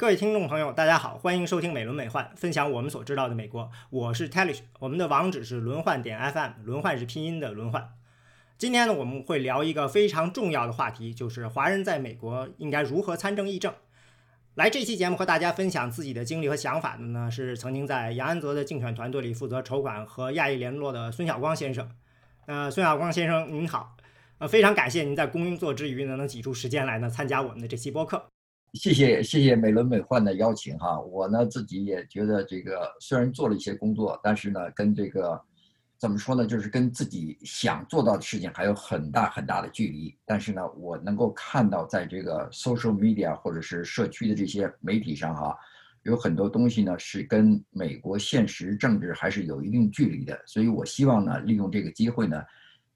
各位听众朋友，大家好，欢迎收听美轮美奂，分享我们所知道的美国。我是 Talish，我们的网址是轮换点 FM，轮换是拼音的轮换。今天呢，我们会聊一个非常重要的话题，就是华人在美国应该如何参政议政。来这期节目和大家分享自己的经历和想法的呢，是曾经在杨安泽的竞选团队里负责筹款和亚裔联络的孙晓光先生。呃，孙晓光先生您好，呃，非常感谢您在工作之余呢，能挤出时间来呢参加我们的这期播客。谢谢谢谢美轮美奂的邀请哈，我呢自己也觉得这个虽然做了一些工作，但是呢跟这个怎么说呢，就是跟自己想做到的事情还有很大很大的距离。但是呢，我能够看到在这个 social media 或者是社区的这些媒体上哈，有很多东西呢是跟美国现实政治还是有一定距离的。所以我希望呢利用这个机会呢，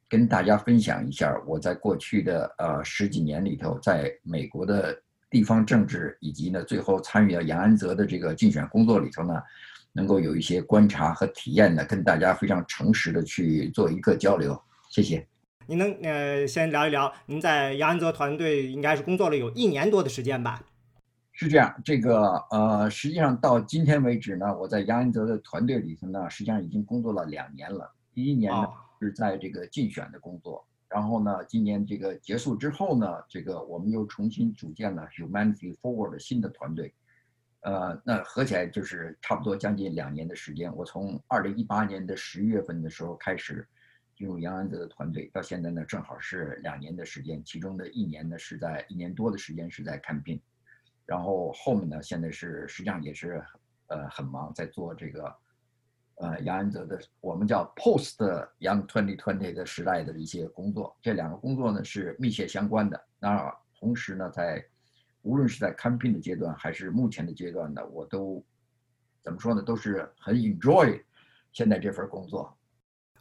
跟大家分享一下我在过去的呃十几年里头在美国的。地方政治以及呢，最后参与到杨安泽的这个竞选工作里头呢，能够有一些观察和体验呢，跟大家非常诚实的去做一个交流。谢谢。您能呃先聊一聊，您在杨安泽团队应该是工作了有一年多的时间吧？是这样，这个呃，实际上到今天为止呢，我在杨安泽的团队里头呢，实际上已经工作了两年了。第一年呢是在这个竞选的工作。然后呢，今年这个结束之后呢，这个我们又重新组建了 Humanity Forward 新的团队，呃，那合起来就是差不多将近两年的时间。我从二零一八年的十一月份的时候开始进入杨安泽的团队，到现在呢，正好是两年的时间，其中的一年呢是在一年多的时间是在看病，然后后面呢，现在是实际上也是呃很忙，在做这个。呃，杨安泽的我们叫 Post Young Twenty Twenty 的时代的一些工作，这两个工作呢是密切相关的。那同时呢，在无论是在 camping 的阶段，还是目前的阶段呢，我都怎么说呢，都是很 enjoy 现在这份工作。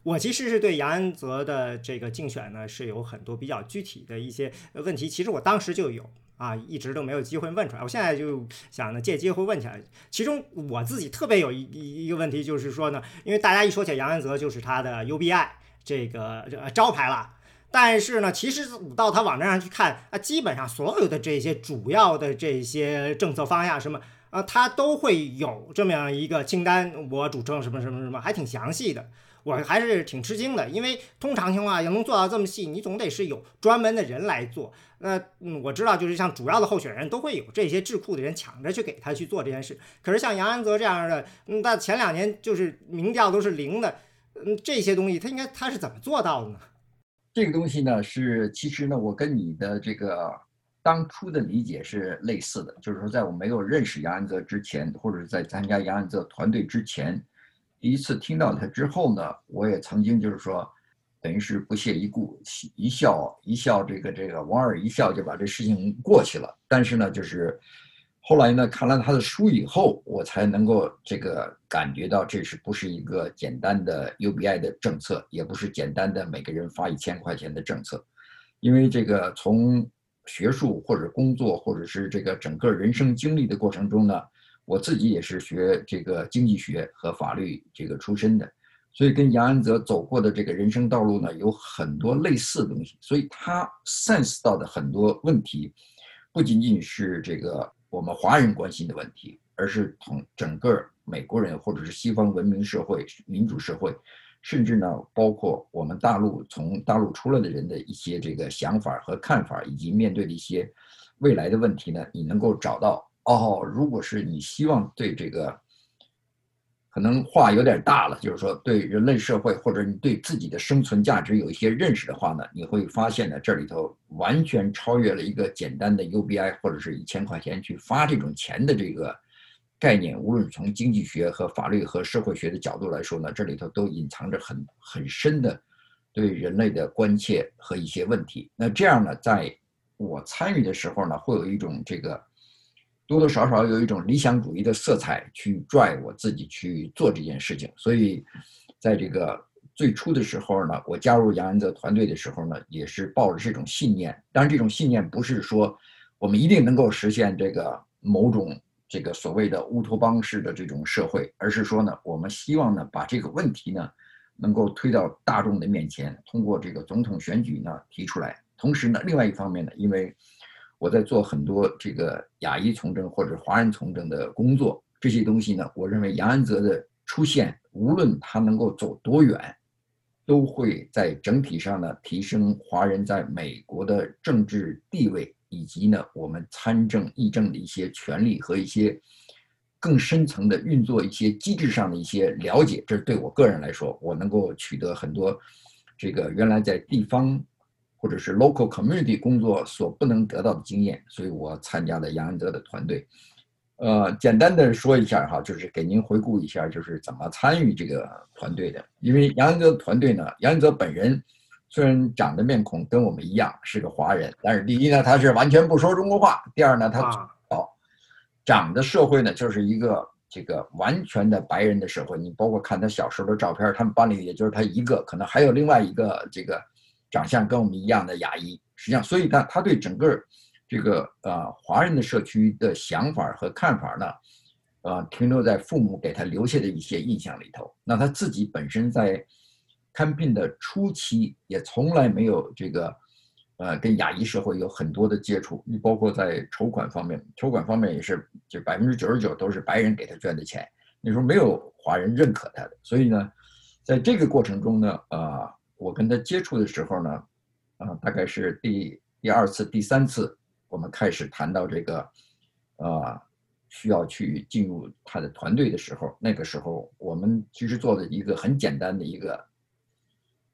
我其实是对杨安泽的这个竞选呢，是有很多比较具体的一些问题，其实我当时就有。啊，一直都没有机会问出来。我现在就想呢，借机会问起来。其中我自己特别有一一个问题，就是说呢，因为大家一说起杨安泽，就是他的 UBI 这个招牌了。但是呢，其实到他网站上去看，啊，基本上所有的这些主要的这些政策方向什么，啊，他都会有这么样一个清单，我主张什么什么什么，还挺详细的。我还是挺吃惊的，因为通常情况下要能做到这么细，你总得是有专门的人来做。那嗯，我知道，就是像主要的候选人都会有这些智库的人抢着去给他去做这件事。可是像杨安泽这样的，嗯，那前两年就是民调都是零的，嗯，这些东西他应该他是怎么做到的呢？这个东西呢，是其实呢，我跟你的这个当初的理解是类似的，就是说，在我没有认识杨安泽之前，或者是在参加杨安泽团队之前。第一次听到他之后呢，我也曾经就是说，等于是不屑一顾，一笑一笑，这个这个莞尔一笑就把这事情过去了。但是呢，就是后来呢，看了他的书以后，我才能够这个感觉到这是不是一个简单的 UBI 的政策，也不是简单的每个人发一千块钱的政策，因为这个从学术或者工作或者是这个整个人生经历的过程中呢。我自己也是学这个经济学和法律这个出身的，所以跟杨安泽走过的这个人生道路呢，有很多类似的东西。所以他 sense 到的很多问题，不仅仅是这个我们华人关心的问题，而是同整个美国人或者是西方文明社会、民主社会，甚至呢包括我们大陆从大陆出来的人的一些这个想法和看法，以及面对的一些未来的问题呢，你能够找到。哦，如果是你希望对这个，可能话有点大了，就是说对人类社会或者你对自己的生存价值有一些认识的话呢，你会发现呢，这里头完全超越了一个简单的 UBI 或者是一千块钱去发这种钱的这个概念。无论从经济学和法律和社会学的角度来说呢，这里头都隐藏着很很深的对人类的关切和一些问题。那这样呢，在我参与的时候呢，会有一种这个。多多少少有一种理想主义的色彩去拽我自己去做这件事情，所以，在这个最初的时候呢，我加入杨安泽团队的时候呢，也是抱着这种信念。当然，这种信念不是说我们一定能够实现这个某种这个所谓的乌托邦式的这种社会，而是说呢，我们希望呢把这个问题呢能够推到大众的面前，通过这个总统选举呢提出来。同时呢，另外一方面呢，因为我在做很多这个亚裔从政或者华人从政的工作，这些东西呢，我认为杨安泽的出现，无论他能够走多远，都会在整体上呢提升华人在美国的政治地位，以及呢我们参政议政的一些权利和一些更深层的运作一些机制上的一些了解。这是对我个人来说，我能够取得很多这个原来在地方或者是 local community 工作所不能得到的经验，所以我参加了杨安泽的团队。呃，简单的说一下哈，就是给您回顾一下，就是怎么参与这个团队的。因为杨安泽团队呢，杨安泽本人虽然长得面孔跟我们一样是个华人，但是第一呢，他是完全不说中国话；第二呢，他哦，长的社会呢就是一个这个完全的白人的社会。你包括看他小时候的照片，他们班里也就是他一个，可能还有另外一个这个长相跟我们一样的亚裔。实际上，所以他他对整个。这个呃，华人的社区的想法和看法呢，呃，停留在父母给他留下的一些印象里头。那他自己本身在看病的初期也从来没有这个，呃，跟亚裔社会有很多的接触。包括在筹款方面，筹款方面也是，就百分之九十九都是白人给他捐的钱，那时候没有华人认可他的。所以呢，在这个过程中呢，呃，我跟他接触的时候呢，啊，大概是第第二次、第三次。我们开始谈到这个，啊，需要去进入他的团队的时候，那个时候我们其实做了一个很简单的一个，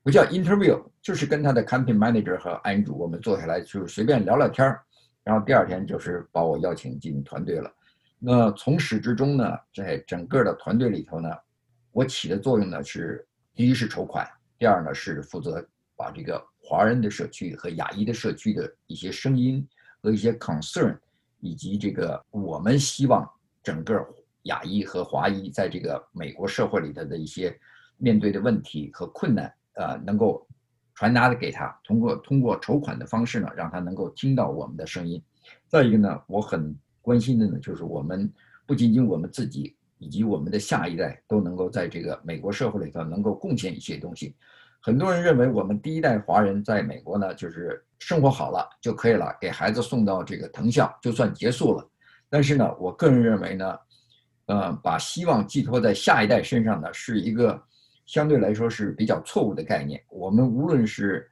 不叫 interview，就是跟他的 campaign manager 和 angie 主，我们坐下来就是随便聊聊天儿，然后第二天就是把我邀请进团队了。那从始至终呢，在整个的团队里头呢，我起的作用呢是，第一是筹款，第二呢是负责把这个华人的社区和亚裔的社区的一些声音。和一些 concern，以及这个我们希望整个亚裔和华裔在这个美国社会里头的一些面对的问题和困难，呃，能够传达的给他，通过通过筹款的方式呢，让他能够听到我们的声音。再一个呢，我很关心的呢，就是我们不仅仅我们自己以及我们的下一代都能够在这个美国社会里头能够贡献一些东西。很多人认为我们第一代华人在美国呢，就是生活好了就可以了，给孩子送到这个藤校就算结束了。但是呢，我个人认为呢，呃，把希望寄托在下一代身上呢，是一个相对来说是比较错误的概念。我们无论是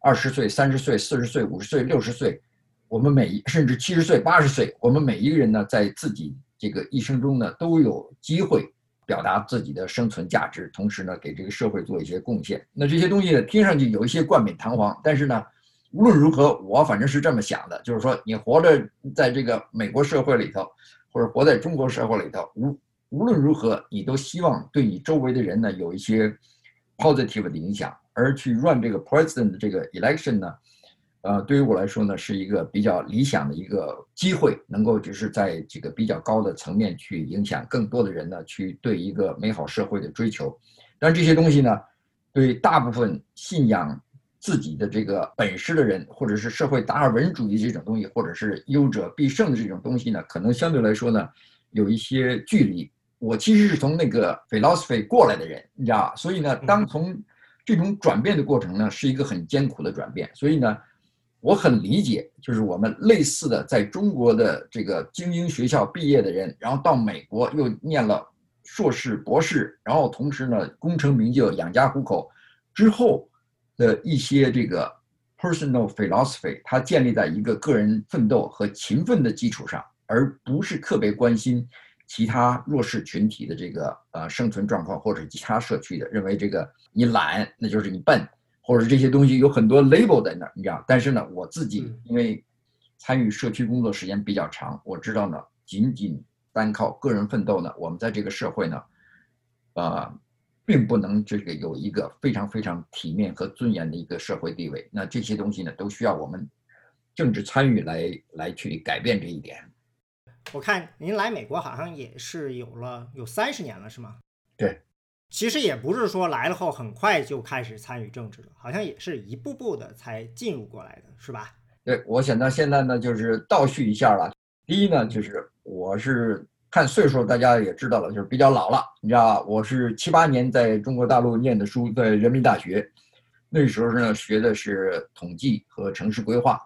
二十岁、三十岁、四十岁、五十岁、六十岁，我们每甚至七十岁、八十岁，我们每一个人呢，在自己这个一生中呢，都有机会。表达自己的生存价值，同时呢，给这个社会做一些贡献。那这些东西呢，听上去有一些冠冕堂皇，但是呢，无论如何，我反正是这么想的，就是说，你活着在这个美国社会里头，或者活在中国社会里头，无无论如何，你都希望对你周围的人呢有一些 positive 的影响，而去 run 这个 president 的这个 election 呢。呃，对于我来说呢，是一个比较理想的一个机会，能够就是在这个比较高的层面去影响更多的人呢，去对一个美好社会的追求。但这些东西呢，对大部分信仰自己的这个本事的人，或者是社会达尔文主义这种东西，或者是优者必胜的这种东西呢，可能相对来说呢，有一些距离。我其实是从那个 philosophy 过来的人，你知道所以呢，当从这种转变的过程呢，是一个很艰苦的转变。所以呢。我很理解，就是我们类似的，在中国的这个精英学校毕业的人，然后到美国又念了硕士、博士，然后同时呢功成名就、养家糊口之后的一些这个 personal philosophy，它建立在一个个人奋斗和勤奋的基础上，而不是特别关心其他弱势群体的这个呃生存状况或者其他社区的，认为这个你懒那就是你笨。或者这些东西有很多 label 在那儿，你知道？但是呢，我自己因为参与社区工作时间比较长，我知道呢，仅仅单靠个人奋斗呢，我们在这个社会呢，呃，并不能这个有一个非常非常体面和尊严的一个社会地位。那这些东西呢，都需要我们政治参与来来去改变这一点。我看您来美国好像也是有了有三十年了，是吗？对。其实也不是说来了后很快就开始参与政治了，好像也是一步步的才进入过来的，是吧？对，我想到现在呢，就是倒叙一下了。第一呢，就是我是看岁数，大家也知道了，就是比较老了，你知道吧？我是七八年在中国大陆念的书，在人民大学，那时候呢学的是统计和城市规划，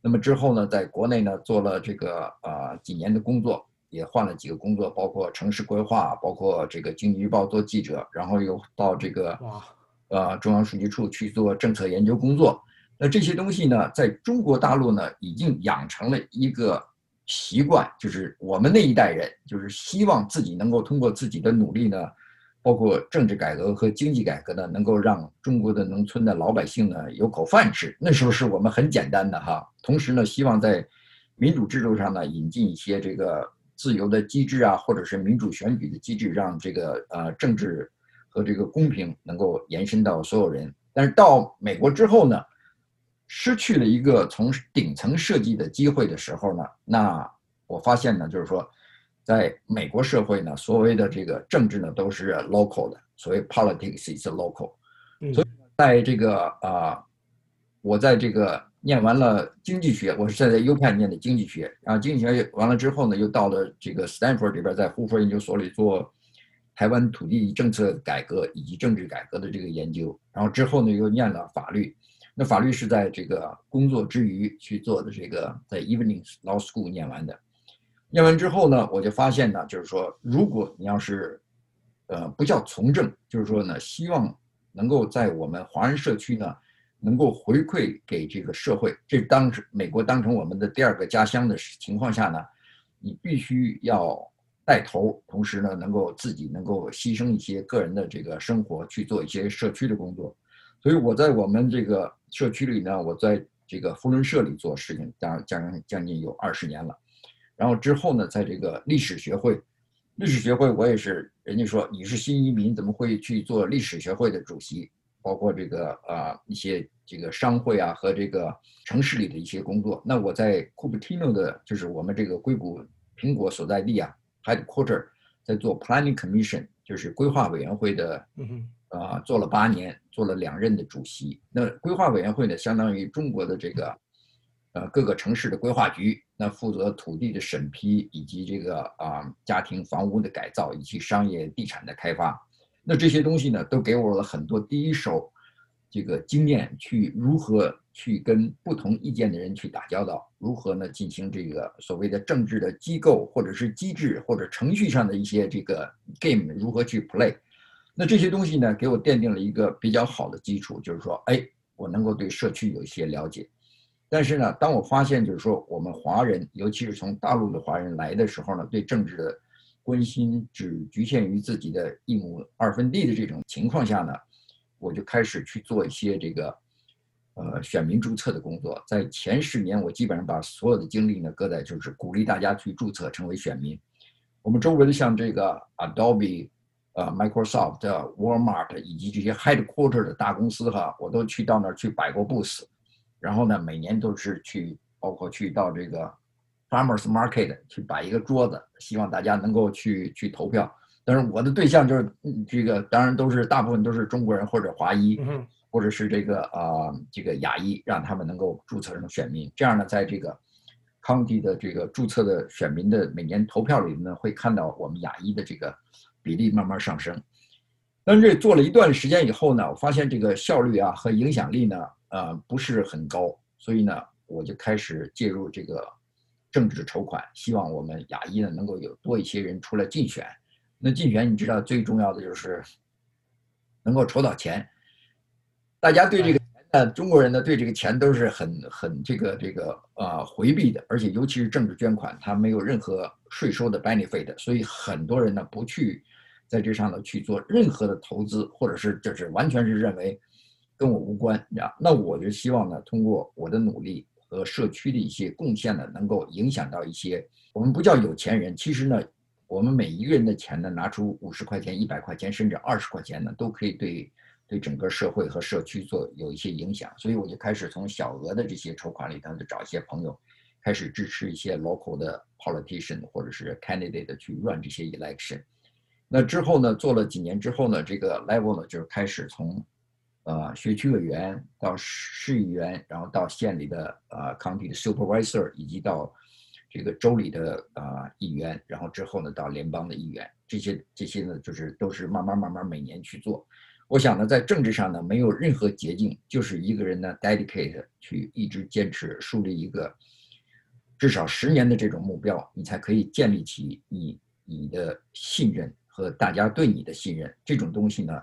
那么之后呢，在国内呢做了这个啊几年的工作，也换了几个工作，包括城市规划，包括这个经济日报做记者，然后又到这个呃中央数据处去做政策研究工作。那这些东西呢，在中国大陆呢，已经养成了一个习惯，就是我们那一代人，就是希望自己能够通过自己的努力呢。包括政治改革和经济改革呢，能够让中国的农村的老百姓呢有口饭吃。那时候是我们很简单的哈。同时呢，希望在民主制度上呢引进一些这个自由的机制啊，或者是民主选举的机制，让这个呃政治和这个公平能够延伸到所有人。但是到美国之后呢，失去了一个从顶层设计的机会的时候呢，那我发现呢，就是说。在美国社会呢，所谓的这个政治呢都是 local 的，所谓 politics is local。所以在这个啊，我在这个念完了经济学，我是在在 U 盘念的经济学，然后经济学完了之后呢，又到了这个 Stanford 这边，在胡佛研究所里做台湾土地政策改革以及政治改革的这个研究，然后之后呢又念了法律，那法律是在这个工作之余去做的，这个在 Evening Law School 念完的。念完之后呢，我就发现呢，就是说，如果你要是，呃，不叫从政，就是说呢，希望能够在我们华人社区呢，能够回馈给这个社会，这当时美国当成我们的第二个家乡的情况下呢，你必须要带头，同时呢，能够自己能够牺牲一些个人的这个生活去做一些社区的工作。所以我在我们这个社区里呢，我在这个福伦社里做事情，将将将近有二十年了。然后之后呢，在这个历史学会，历史学会我也是，人家说你是新移民，怎么会去做历史学会的主席？包括这个啊一些这个商会啊和这个城市里的一些工作。那我在 Cupertino 的，就是我们这个硅谷苹果所在地啊，Headquarter，在做 Planning Commission，就是规划委员会的，啊做了八年，做了两任的主席。那规划委员会呢，相当于中国的这个。呃，各个城市的规划局，那负责土地的审批，以及这个啊家庭房屋的改造，以及商业地产的开发。那这些东西呢，都给我了很多第一手这个经验，去如何去跟不同意见的人去打交道，如何呢进行这个所谓的政治的机构或者是机制或者程序上的一些这个 game 如何去 play。那这些东西呢，给我奠定了一个比较好的基础，就是说，哎，我能够对社区有一些了解。但是呢，当我发现就是说我们华人，尤其是从大陆的华人来的时候呢，对政治的关心只局限于自己的一亩二分地的这种情况下呢，我就开始去做一些这个呃选民注册的工作。在前十年，我基本上把所有的精力呢搁在就是鼓励大家去注册成为选民。我们周围的像这个 Adobe、呃 Microsoft、Walmart 以及这些 headquarter 的大公司哈，我都去到那儿去摆过 booth。然后呢，每年都是去，包括去到这个 farmers market 去摆一个桌子，希望大家能够去去投票。但是我的对象就是这个，当然都是大部分都是中国人或者华裔，或者是这个啊这个亚裔，让他们能够注册成选民。这样呢，在这个 county 的这个注册的选民的每年投票里呢，会看到我们亚裔的这个比例慢慢上升。但是这做了一段时间以后呢，我发现这个效率啊和影响力呢。呃，不是很高，所以呢，我就开始介入这个政治筹款，希望我们亚裔呢能够有多一些人出来竞选。那竞选，你知道最重要的就是能够筹到钱。大家对这个呃中国人呢对这个钱都是很很这个这个呃回避的，而且尤其是政治捐款，它没有任何税收的 benefit，所以很多人呢不去在这上头去做任何的投资，或者是就是完全是认为。跟我无关，呀，那我就希望呢，通过我的努力和社区的一些贡献呢，能够影响到一些我们不叫有钱人，其实呢，我们每一个人的钱呢，拿出五十块钱、一百块钱，甚至二十块钱呢，都可以对对整个社会和社区做有一些影响。所以我就开始从小额的这些筹款里头，就找一些朋友，开始支持一些 local 的 politician 或者是 candidate 去 run 这些 election。那之后呢，做了几年之后呢，这个 level 呢，就开始从呃，学区委员到市议员，然后到县里的呃 county 的 supervisor，以及到这个州里的呃议员，然后之后呢到联邦的议员，这些这些呢就是都是慢慢慢慢每年去做。我想呢，在政治上呢，没有任何捷径，就是一个人呢 dedicate 去一直坚持，树立一个至少十年的这种目标，你才可以建立起你你的信任和大家对你的信任。这种东西呢，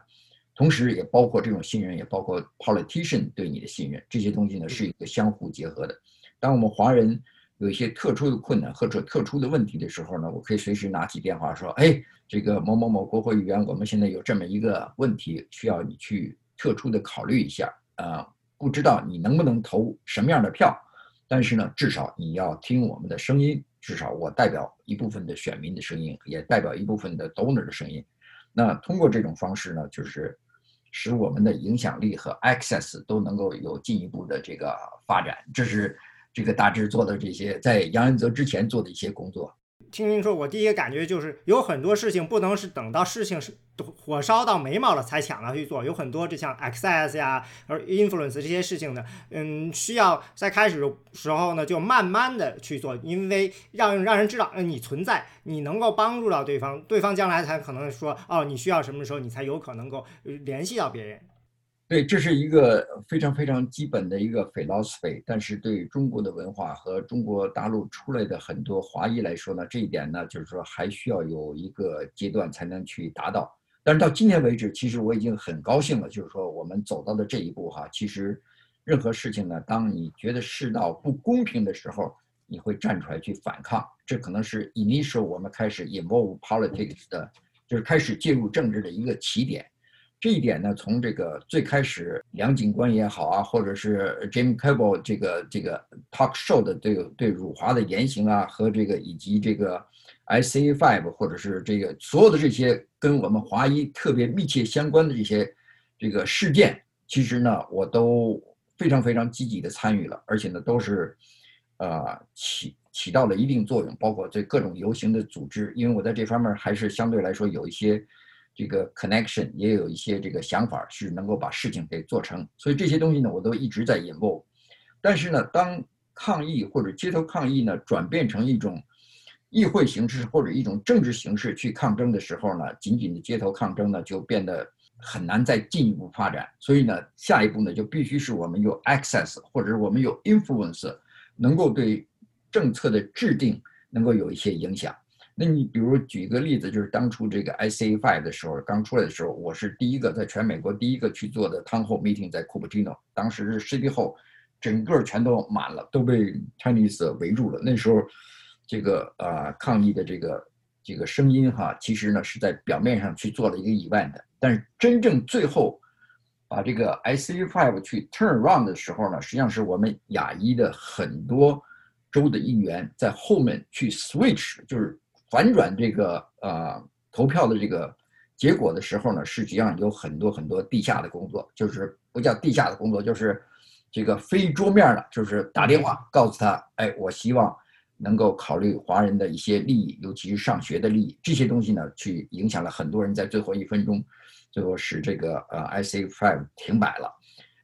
同时也包括这种信任，也包括 politician 对你的信任。这些东西呢，是一个相互结合的。当我们华人有一些特殊的困难或者特殊的问题的时候呢，我可以随时拿起电话说：“哎。”这个某某某国会议员，我们现在有这么一个问题，需要你去特殊的考虑一下。啊，不知道你能不能投什么样的票，但是呢，至少你要听我们的声音。至少我代表一部分的选民的声音，也代表一部分的 donor 的声音。那通过这种方式呢，就是使我们的影响力和 access 都能够有进一步的这个发展。这是这个大致做的这些，在杨恩泽之前做的一些工作。听您说，我第一个感觉就是有很多事情不能是等到事情是火烧到眉毛了才抢着去做，有很多这像 access 呀、而 influence 这些事情呢，嗯，需要在开始的时候呢就慢慢的去做，因为让让人知道，嗯，你存在，你能够帮助到对方，对方将来才可能说，哦，你需要什么时候，你才有可能够联系到别人。对，这是一个非常非常基本的一个 philosophy，但是对中国的文化和中国大陆出来的很多华裔来说呢，这一点呢，就是说还需要有一个阶段才能去达到。但是到今天为止，其实我已经很高兴了，就是说我们走到的这一步哈，其实任何事情呢，当你觉得世道不公平的时候，你会站出来去反抗，这可能是 initial 我们开始 involve politics 的，就是开始介入政治的一个起点。这一点呢，从这个最开始梁警官也好啊，或者是 Jim Cable 这个这个 talk show 的这个对辱华的言行啊，和这个以及这个 ICA Five 或者是这个所有的这些跟我们华裔特别密切相关的这些这个事件，其实呢，我都非常非常积极的参与了，而且呢，都是呃起起到了一定作用，包括这各种游行的组织，因为我在这方面还是相对来说有一些。这个 connection 也有一些这个想法是能够把事情给做成，所以这些东西呢，我都一直在引入。但是呢，当抗议或者街头抗议呢转变成一种议会形式或者一种政治形式去抗争的时候呢，仅仅的街头抗争呢就变得很难再进一步发展。所以呢，下一步呢就必须是我们有 access 或者我们有 influence，能够对政策的制定能够有一些影响。那你比如举一个例子，就是当初这个 ICA Five 的时候刚出来的时候，我是第一个在全美国第一个去做的 Town Hall Meeting 在 Cupertino，当时是 City Hall，整个全都满了，都被 Chinese 围住了。那时候，这个呃抗议的这个这个声音哈，其实呢是在表面上去做了一个 event，但是真正最后把这个 ICA Five 去 turn around 的时候呢，实际上是我们亚裔的很多州的议员在后面去 switch，就是。反转这个呃投票的这个结果的时候呢，实际上有很多很多地下的工作，就是不叫地下的工作，就是这个非桌面的，就是打电话告诉他，哎，我希望能够考虑华人的一些利益，尤其是上学的利益，这些东西呢，去影响了很多人，在最后一分钟，最后使这个呃 I C Five 停摆了。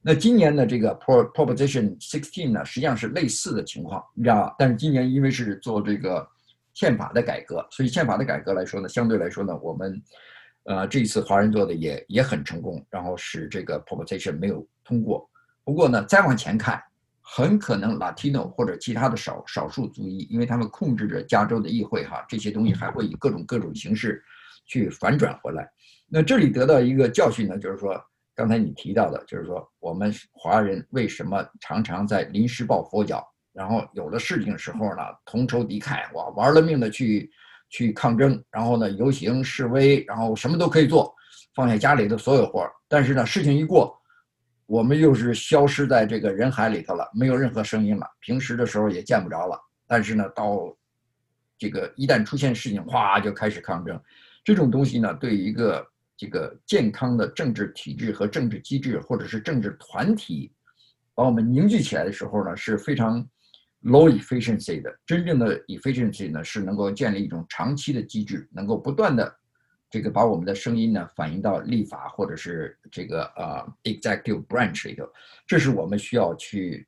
那今年的这个 Proposition Sixteen 呢，实际上是类似的情况，你知道吧？但是今年因为是做这个。宪法的改革，所以宪法的改革来说呢，相对来说呢，我们，呃，这一次华人做的也也很成功，然后使这个 proposition 没有通过。不过呢，再往前看，很可能 Latino 或者其他的少少数族裔，因为他们控制着加州的议会哈，这些东西还会以各种各种形式去反转回来。那这里得到一个教训呢，就是说，刚才你提到的，就是说我们华人为什么常常在临时抱佛脚？然后有了事情的时候呢，同仇敌忾，哇，玩了命的去去抗争，然后呢，游行示威，然后什么都可以做，放下家里的所有活儿。但是呢，事情一过，我们又是消失在这个人海里头了，没有任何声音了。平时的时候也见不着了。但是呢，到这个一旦出现事情，哗就开始抗争。这种东西呢，对一个这个健康的政治体制和政治机制，或者是政治团体，把我们凝聚起来的时候呢，是非常。Low efficiency 的真正的 efficiency 呢，是能够建立一种长期的机制，能够不断的这个把我们的声音呢反映到立法或者是这个呃 executive branch 里头，这是我们需要去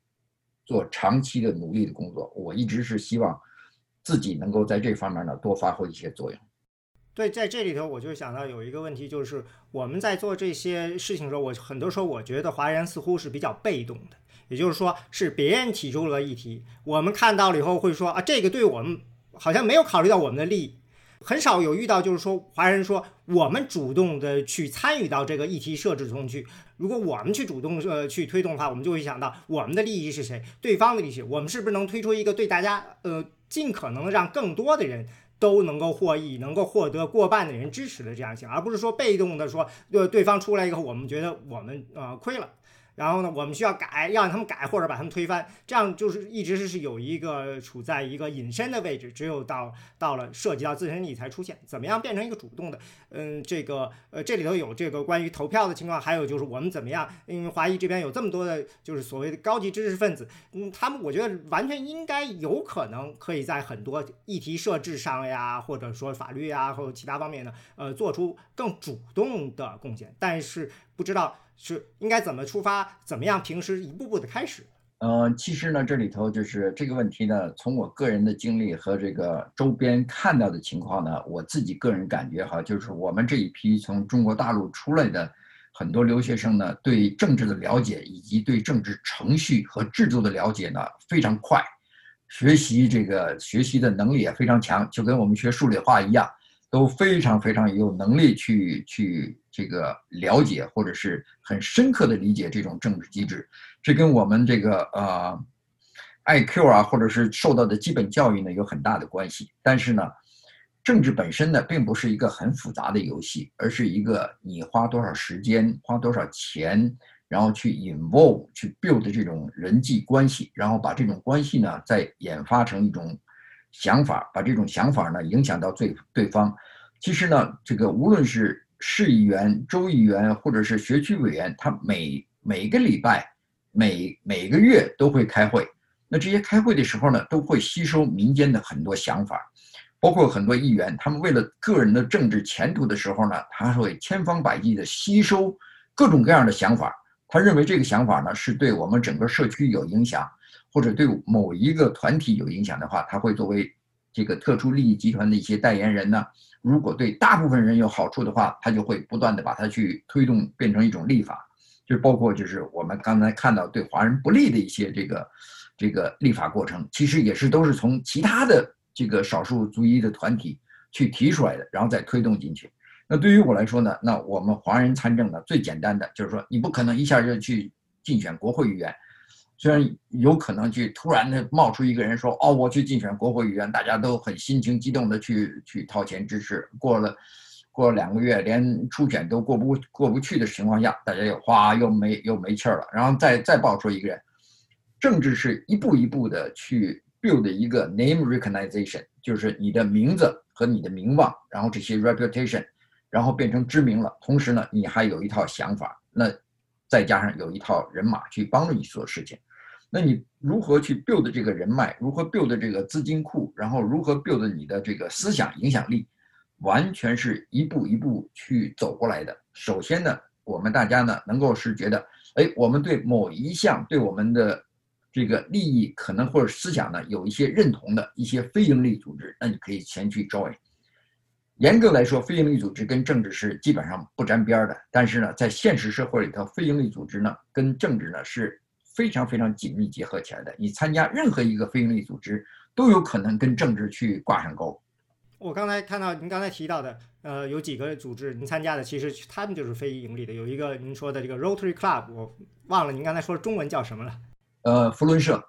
做长期的努力的工作。我一直是希望自己能够在这方面呢多发挥一些作用。对，在这里头我就想到有一个问题，就是我们在做这些事情的时候，我很多时候我觉得华人似乎是比较被动的，也就是说是别人提出了议题，我们看到了以后会说啊，这个对我们好像没有考虑到我们的利益。很少有遇到，就是说华人说我们主动的去参与到这个议题设置中去。如果我们去主动呃去推动的话，我们就会想到我们的利益是谁，对方的利益，我们是不是能推出一个对大家呃尽可能让更多的人都能够获益，能够获得过半的人支持的这样性，而不是说被动的说呃对方出来以后，我们觉得我们呃亏了。然后呢，我们需要改，要让他们改或者把他们推翻，这样就是一直是有一个处在一个隐身的位置，只有到到了涉及到自身利益才出现。怎么样变成一个主动的？嗯，这个呃这里头有这个关于投票的情况，还有就是我们怎么样？因为华裔这边有这么多的，就是所谓的高级知识分子，嗯，他们我觉得完全应该有可能可以在很多议题设置上呀，或者说法律呀或者其他方面呢，呃，做出更主动的贡献，但是不知道。是应该怎么出发？怎么样？平时一步步的开始。呃，其实呢，这里头就是这个问题呢，从我个人的经历和这个周边看到的情况呢，我自己个人感觉哈，就是我们这一批从中国大陆出来的很多留学生呢，对政治的了解以及对政治程序和制度的了解呢非常快，学习这个学习的能力也非常强，就跟我们学数理化一样。都非常非常有能力去去这个了解或者是很深刻的理解这种政治机制，这跟我们这个呃 I Q 啊，或者是受到的基本教育呢有很大的关系。但是呢，政治本身呢并不是一个很复杂的游戏，而是一个你花多少时间、花多少钱，然后去 involve、去 build 这种人际关系，然后把这种关系呢再演发成一种。想法把这种想法呢影响到对对方，其实呢，这个无论是市议员、州议员或者是学区委员，他每每个礼拜、每每个月都会开会。那这些开会的时候呢，都会吸收民间的很多想法，包括很多议员，他们为了个人的政治前途的时候呢，他会千方百计的吸收各种各样的想法。他认为这个想法呢，是对我们整个社区有影响。或者对某一个团体有影响的话，他会作为这个特殊利益集团的一些代言人呢。如果对大部分人有好处的话，他就会不断的把它去推动，变成一种立法。就包括就是我们刚才看到对华人不利的一些这个这个立法过程，其实也是都是从其他的这个少数族裔的团体去提出来的，然后再推动进去。那对于我来说呢，那我们华人参政呢，最简单的就是说，你不可能一下就去竞选国会议员。虽然有可能去突然的冒出一个人说哦，我去竞选国会议员，大家都很心情激动的去去掏钱支持。过了过了两个月，连初选都过不过不去的情况下，大家又哗又没又没气儿了。然后再再爆出一个人，政治是一步一步的去 build 一个 name recognition，就是你的名字和你的名望，然后这些 reputation，然后变成知名了。同时呢，你还有一套想法，那再加上有一套人马去帮助你做事情。那你如何去 build 这个人脉？如何 build 这个资金库？然后如何 build 你的这个思想影响力？完全是一步一步去走过来的。首先呢，我们大家呢能够是觉得，哎，我们对某一项对我们的这个利益可能或者思想呢有一些认同的一些非营利组织，那你可以前去 join。严格来说，非营利组织跟政治是基本上不沾边的。但是呢，在现实社会里头，非营利组织呢跟政治呢是。非常非常紧密结合起来的，你参加任何一个非营利组织，都有可能跟政治去挂上钩。我刚才看到您刚才提到的，呃，有几个组织您参加的，其实他们就是非盈利的。有一个您说的这个 Rotary Club，我忘了您刚才说的中文叫什么了？呃，福伦社。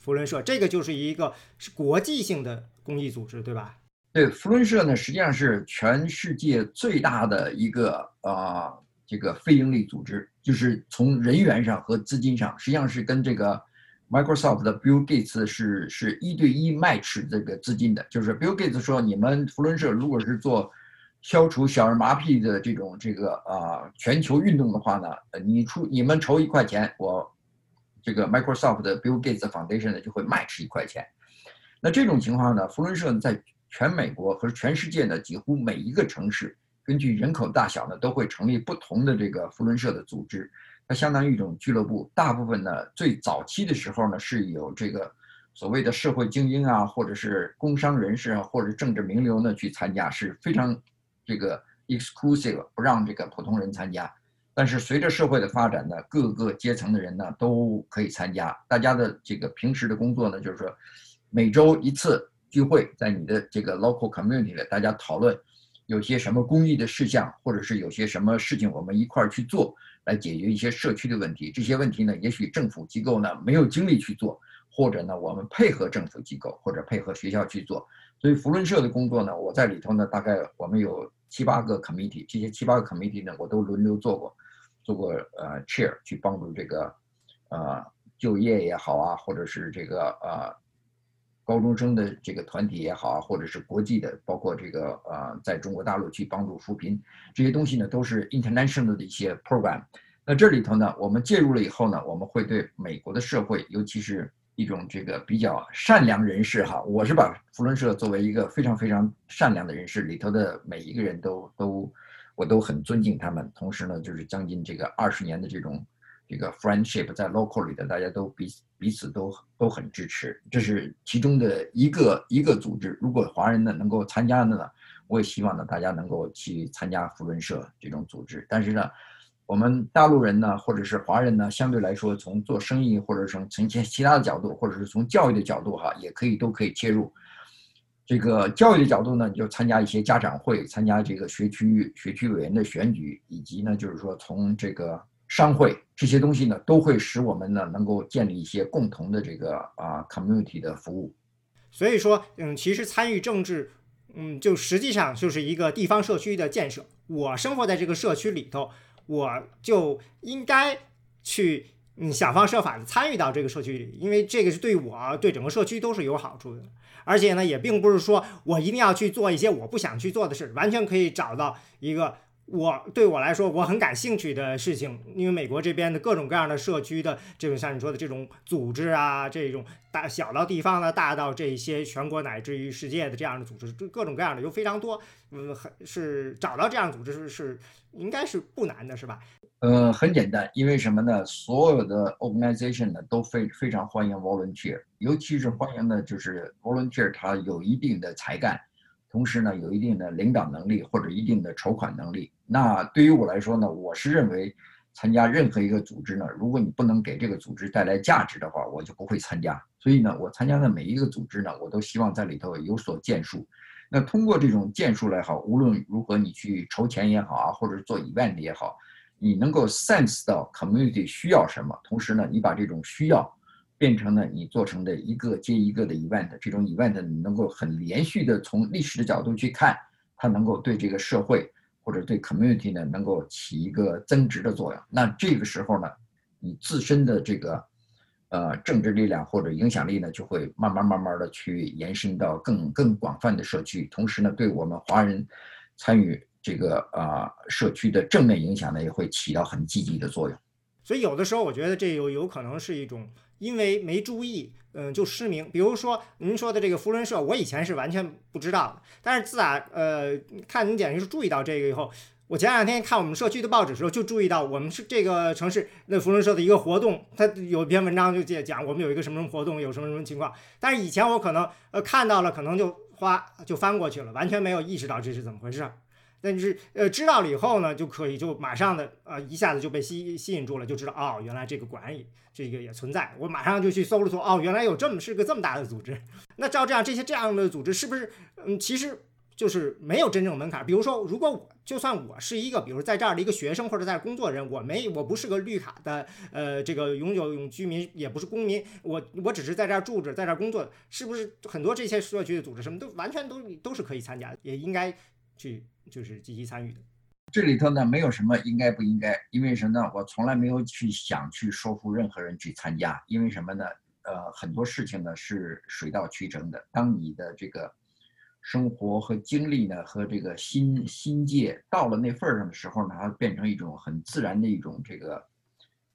福伦社这个就是一个是国际性的公益组织，对吧？对，福伦社呢，实际上是全世界最大的一个啊。这个非营利组织就是从人员上和资金上，实际上是跟这个 Microsoft 的 Bill Gates 是是一对一 match 这个资金的。就是 Bill Gates 说，你们福伦社如果是做消除小儿麻痹的这种这个啊全球运动的话呢，你出你们筹一块钱，我这个 Microsoft 的 Bill Gates Foundation 呢就会 match 一块钱。那这种情况呢，福伦社在全美国和全世界呢几乎每一个城市。根据人口大小呢，都会成立不同的这个福伦社的组织，它相当于一种俱乐部。大部分呢，最早期的时候呢，是有这个所谓的社会精英啊，或者是工商人士啊，或者政治名流呢去参加，是非常这个 exclusive，不让这个普通人参加。但是随着社会的发展呢，各个阶层的人呢都可以参加。大家的这个平时的工作呢，就是说每周一次聚会，在你的这个 local community 里，大家讨论有些什么公益的事项，或者是有些什么事情，我们一块儿去做，来解决一些社区的问题。这些问题呢，也许政府机构呢没有精力去做，或者呢我们配合政府机构或者配合学校去做。所以福伦社的工作呢，我在里头呢，大概我们有七八个 committee，这些七八个 committee 呢，我都轮流做过。做过呃 chair 去帮助这个呃就业也好啊，或者是这个呃高中生的这个团体也好啊，或者是国际的，包括这个呃在中国大陆去帮助扶贫这些东西呢，都是 international 的一些 program。那这里头呢，我们介入了以后呢，我们会对美国的社会，尤其是一种这个比较善良人士哈，我是把福伦社作为一个非常非常善良的人士，里头的每一个人都都。我都很尊敬他们，同时呢，就是将近这个二十年的这种这个 friendship，在 local 里的大家都彼此彼此都都很支持，这是其中的一个一个组织。如果华人呢能够参加的呢，我也希望呢大家能够去参加福伦社这种组织。但是呢，我们大陆人呢，或者是华人呢，相对来说从做生意或者从从其其他的角度，或者是从教育的角度哈，也可以都可以切入。这个教育的角度呢，你就参加一些家长会，参加这个学区学区委员的选举，以及呢，就是说从这个商会这些东西呢，都会使我们呢能够建立一些共同的这个啊 community 的服务。所以说，嗯，其实参与政治，嗯，就实际上就是一个地方社区的建设。我生活在这个社区里头，我就应该去嗯想方设法的参与到这个社区里，因为这个是对我对整个社区都是有好处的。而且呢，也并不是说我一定要去做一些我不想去做的事，完全可以找到一个我对我来说我很感兴趣的事情。因为美国这边的各种各样的社区的这种像你说的这种组织啊，这种大小到地方的，大到这些全国乃至于世界的这样的组织，各种各样的有非常多。嗯，很是找到这样组织是是应该是不难的，是吧？呃，很简单，因为什么呢？所有的 organization 呢都非非常欢迎 volunteer，尤其是欢迎的就是 volunteer，他有一定的才干，同时呢有一定的领导能力或者一定的筹款能力。那对于我来说呢，我是认为参加任何一个组织呢，如果你不能给这个组织带来价值的话，我就不会参加。所以呢，我参加的每一个组织呢，我都希望在里头有所建树。那通过这种建树来好，无论如何你去筹钱也好啊，或者做 event 也好。你能够 sense 到 community 需要什么，同时呢，你把这种需要变成了你做成的一个接一个的 event，这种 event 你能够很连续的从历史的角度去看，它能够对这个社会或者对 community 呢，能够起一个增值的作用。那这个时候呢，你自身的这个呃政治力量或者影响力呢，就会慢慢慢慢的去延伸到更更广泛的社区，同时呢，对我们华人参与。这个啊，社区的正面影响呢，也会起到很积极的作用。所以有的时候，我觉得这有有可能是一种因为没注意，嗯，就失明。比如说您说的这个福伦社，我以前是完全不知道的。但是自打呃看您简历是注意到这个以后，我前两天看我们社区的报纸的时候，就注意到我们是这个城市那福伦社的一个活动，它有一篇文章就讲讲我们有一个什么什么活动，有什么什么情况。但是以前我可能呃看到了，可能就花就翻过去了，完全没有意识到这是怎么回事。但是，呃，知道了以后呢，就可以就马上的，呃，一下子就被吸吸引住了，就知道哦，原来这个管理这个也存在。我马上就去搜了搜，哦，原来有这么是个这么大的组织。那照这样，这些这样的组织是不是，嗯，其实就是没有真正门槛？比如说，如果我就算我是一个，比如在这儿的一个学生或者在工作人，我没我不是个绿卡的，呃，这个永久永居民，也不是公民，我我只是在这儿住着，在这儿工作，是不是很多这些社区的组织什么都完全都都是可以参加，也应该去。就是积极参与的，这里头呢没有什么应该不应该，因为什么呢？我从来没有去想去说服任何人去参加，因为什么呢？呃，很多事情呢是水到渠成的。当你的这个生活和经历呢和这个心心界到了那份儿上的时候呢，它变成一种很自然的一种这个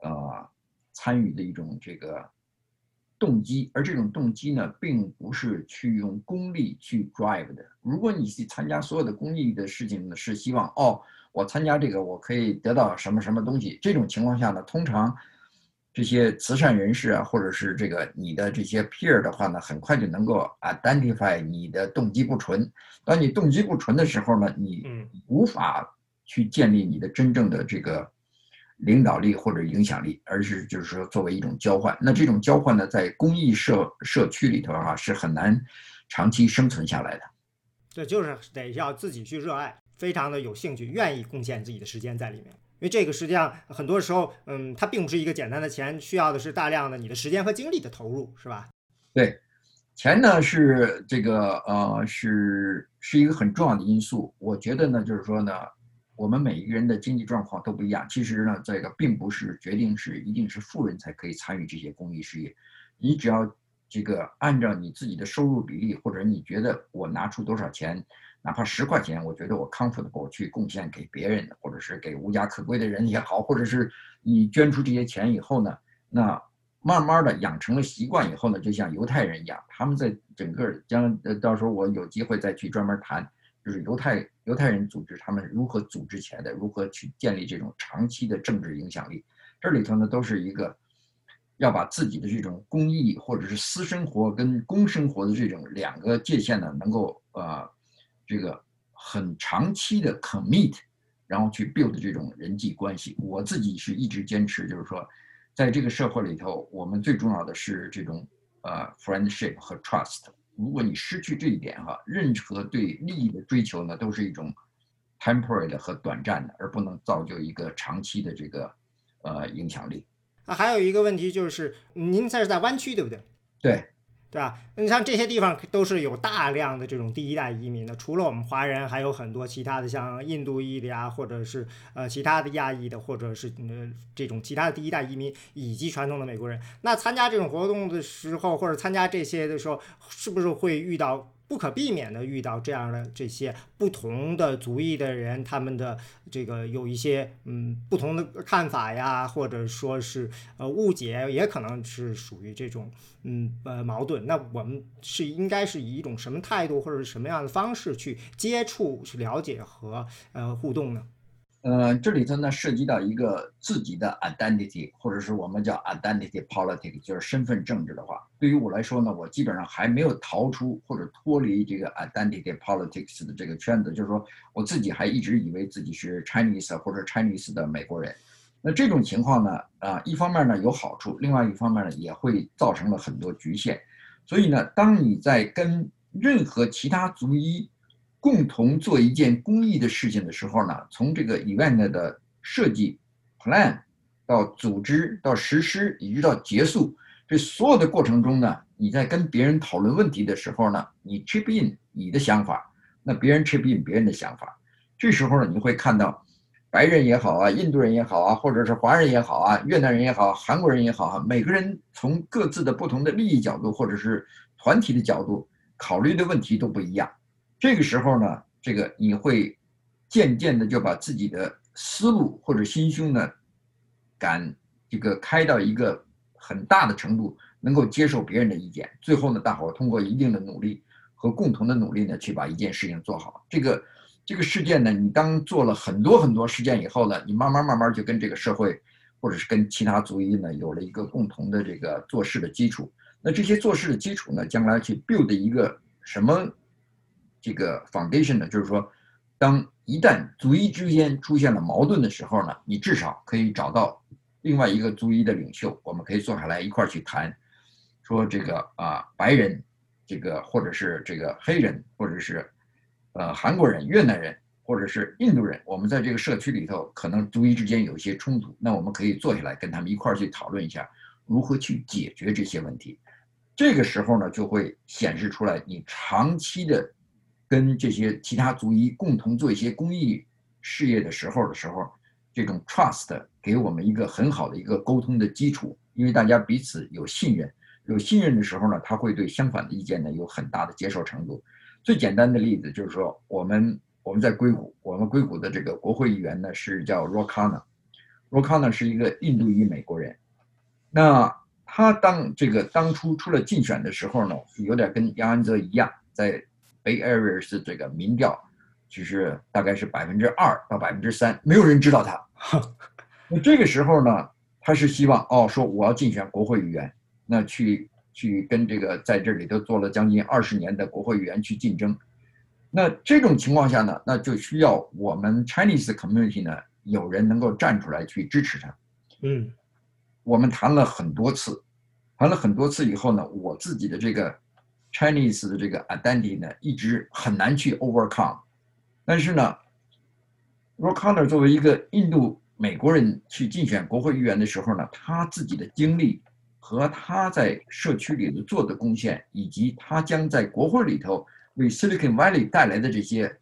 呃参与的一种这个。动机，而这种动机呢，并不是去用功利去 drive 的。如果你去参加所有的公益的事情呢，是希望哦，我参加这个，我可以得到什么什么东西。这种情况下呢，通常这些慈善人士啊，或者是这个你的这些 peer 的话呢，很快就能够 identify 你的动机不纯。当你动机不纯的时候呢，你无法去建立你的真正的这个领导力或者影响力，而是就是说作为一种交换。那这种交换呢，在公益社社区里头啊，是很难长期生存下来的。这就是得要自己去热爱，非常的有兴趣，愿意贡献自己的时间在里面。因为这个实际上很多时候，嗯，它并不是一个简单的钱，需要的是大量的你的时间和精力的投入，是吧？对，钱呢是这个呃是是一个很重要的因素。我觉得呢，就是说呢，我们每一个人的经济状况都不一样。其实呢，这个并不是决定是一定是富人才可以参与这些公益事业。你只要这个按照你自己的收入比例，或者你觉得我拿出多少钱。哪怕十块钱，我觉得我 comfortable 去贡献给别人，或者是给无家可归的人也好，或者是你捐出这些钱以后呢，那慢慢的养成了习惯以后呢，就像犹太人一样，他们在整个将呃到时候我有机会再去专门谈，就是犹太犹太人组织他们如何组织起来的，如何去建立这种长期的政治影响力，这里头呢都是一个要把自己的这种公益或者是私生活跟公生活的这种两个界限呢，能够呃。这个很长期的 commit，然后去 build 这种人际关系。我自己是一直坚持，就是说，在这个社会里头，我们最重要的是这种呃 friendship 和 trust。如果你失去这一点哈，任何对利益的追求呢，都是一种 temporary 的和短暂的，而不能造就一个长期的这个呃影响力。啊，还有一个问题就是，您这是在湾区对不对？对。对吧？你像这些地方都是有大量的这种第一代移民的，除了我们华人，还有很多其他的，像印度裔的呀，或者是呃其他的亚裔的，或者是呃这种其他的第一代移民，以及传统的美国人。那参加这种活动的时候，或者参加这些的时候，是不是会遇到？不可避免的遇到这样的这些不同的族裔的人，他们的这个有一些嗯不同的看法呀，或者说是呃误解，也可能是属于这种嗯呃矛盾。那我们是应该是以一种什么态度或者是什么样的方式去接触、去了解和呃互动呢？呃，这里头呢涉及到一个自己的 identity，或者是我们叫 identity politics，就是身份政治的话，对于我来说呢，我基本上还没有逃出或者脱离这个 identity politics 的这个圈子，就是说我自己还一直以为自己是 Chinese 或者 Chinese 的美国人。那这种情况呢，啊，一方面呢有好处，另外一方面呢也会造成了很多局限。所以呢，当你在跟任何其他族裔共同做一件公益的事情的时候呢，从这个 event 的设计 plan 到组织到实施，一直到结束，这所有的过程中呢，你在跟别人讨论问题的时候呢，你 chip in 你的想法，那别人 chip in 别人的想法，这时候呢，你会看到白人也好啊，印度人也好啊，或者是华人也好啊，越南人也好，韩国人也好啊，每个人从各自的不同的利益角度或者是团体的角度考虑的问题都不一样。这个时候呢，这个你会渐渐的就把自己的思路或者心胸呢，敢这个开到一个很大的程度，能够接受别人的意见。最后呢，大伙通过一定的努力和共同的努力呢，去把一件事情做好。这个这个事件呢，你当做了很多很多事件以后呢，你慢慢慢慢就跟这个社会或者是跟其他族裔呢，有了一个共同的这个做事的基础。那这些做事的基础呢，将来去 build 一个什么？这个 foundation 呢，就是说，当一旦族裔之间出现了矛盾的时候呢，你至少可以找到另外一个族裔的领袖，我们可以坐下来一块儿去谈，说这个啊，白人，这个或者是这个黑人，或者是呃韩国人、越南人，或者是印度人，我们在这个社区里头可能族裔之间有一些冲突，那我们可以坐下来跟他们一块儿去讨论一下如何去解决这些问题。这个时候呢，就会显示出来你长期的。跟这些其他族裔共同做一些公益事业的时候的时候，这种 trust 给我们一个很好的一个沟通的基础，因为大家彼此有信任，有信任的时候呢，他会对相反的意见呢有很大的接受程度。最简单的例子就是说，我们我们在硅谷，我们硅谷的这个国会议员呢是叫 Rocana，Rocana 是一个印度裔美国人，那他当这个当初出了竞选的时候呢，有点跟杨安泽一样，在 Bay Area 是这个民调，其实大概是百分之二到百分之三，没有人知道他。那这个时候呢，他是希望哦，说我要竞选国会议员，那去去跟这个在这里头做了将近二十年的国会议员去竞争。那这种情况下呢，那就需要我们 Chinese community 呢有人能够站出来去支持他。嗯，我们谈了很多次，谈了很多次以后呢，我自己的这个 Chinese 的这个 identity 呢一直很难去 overcome。但是呢 r o c o n n e r 作为一个印度美国人去竞选国会议员的时候呢，他自己的经历和他在社区里头做的贡献，以及他将在国会里头为 Silicon Valley 带来的这些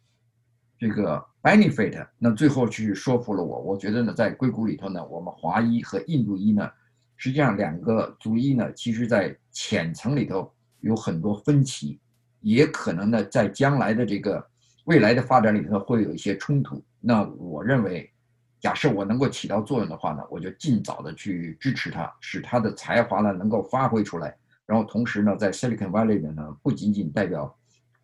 这个 benefit，那最后去说服了我。我觉得呢，在硅谷里头呢，我们华裔和印度裔呢，实际上两个族裔呢，其实在浅层里头有很多分歧，也可能呢，在将来的这个。未来的发展里头会有一些冲突，那我认为，假设我能够起到作用的话呢，我就尽早的去支持他，使他的才华呢能够发挥出来。然后同时呢，在 Silicon Valley 的呢，不仅仅代表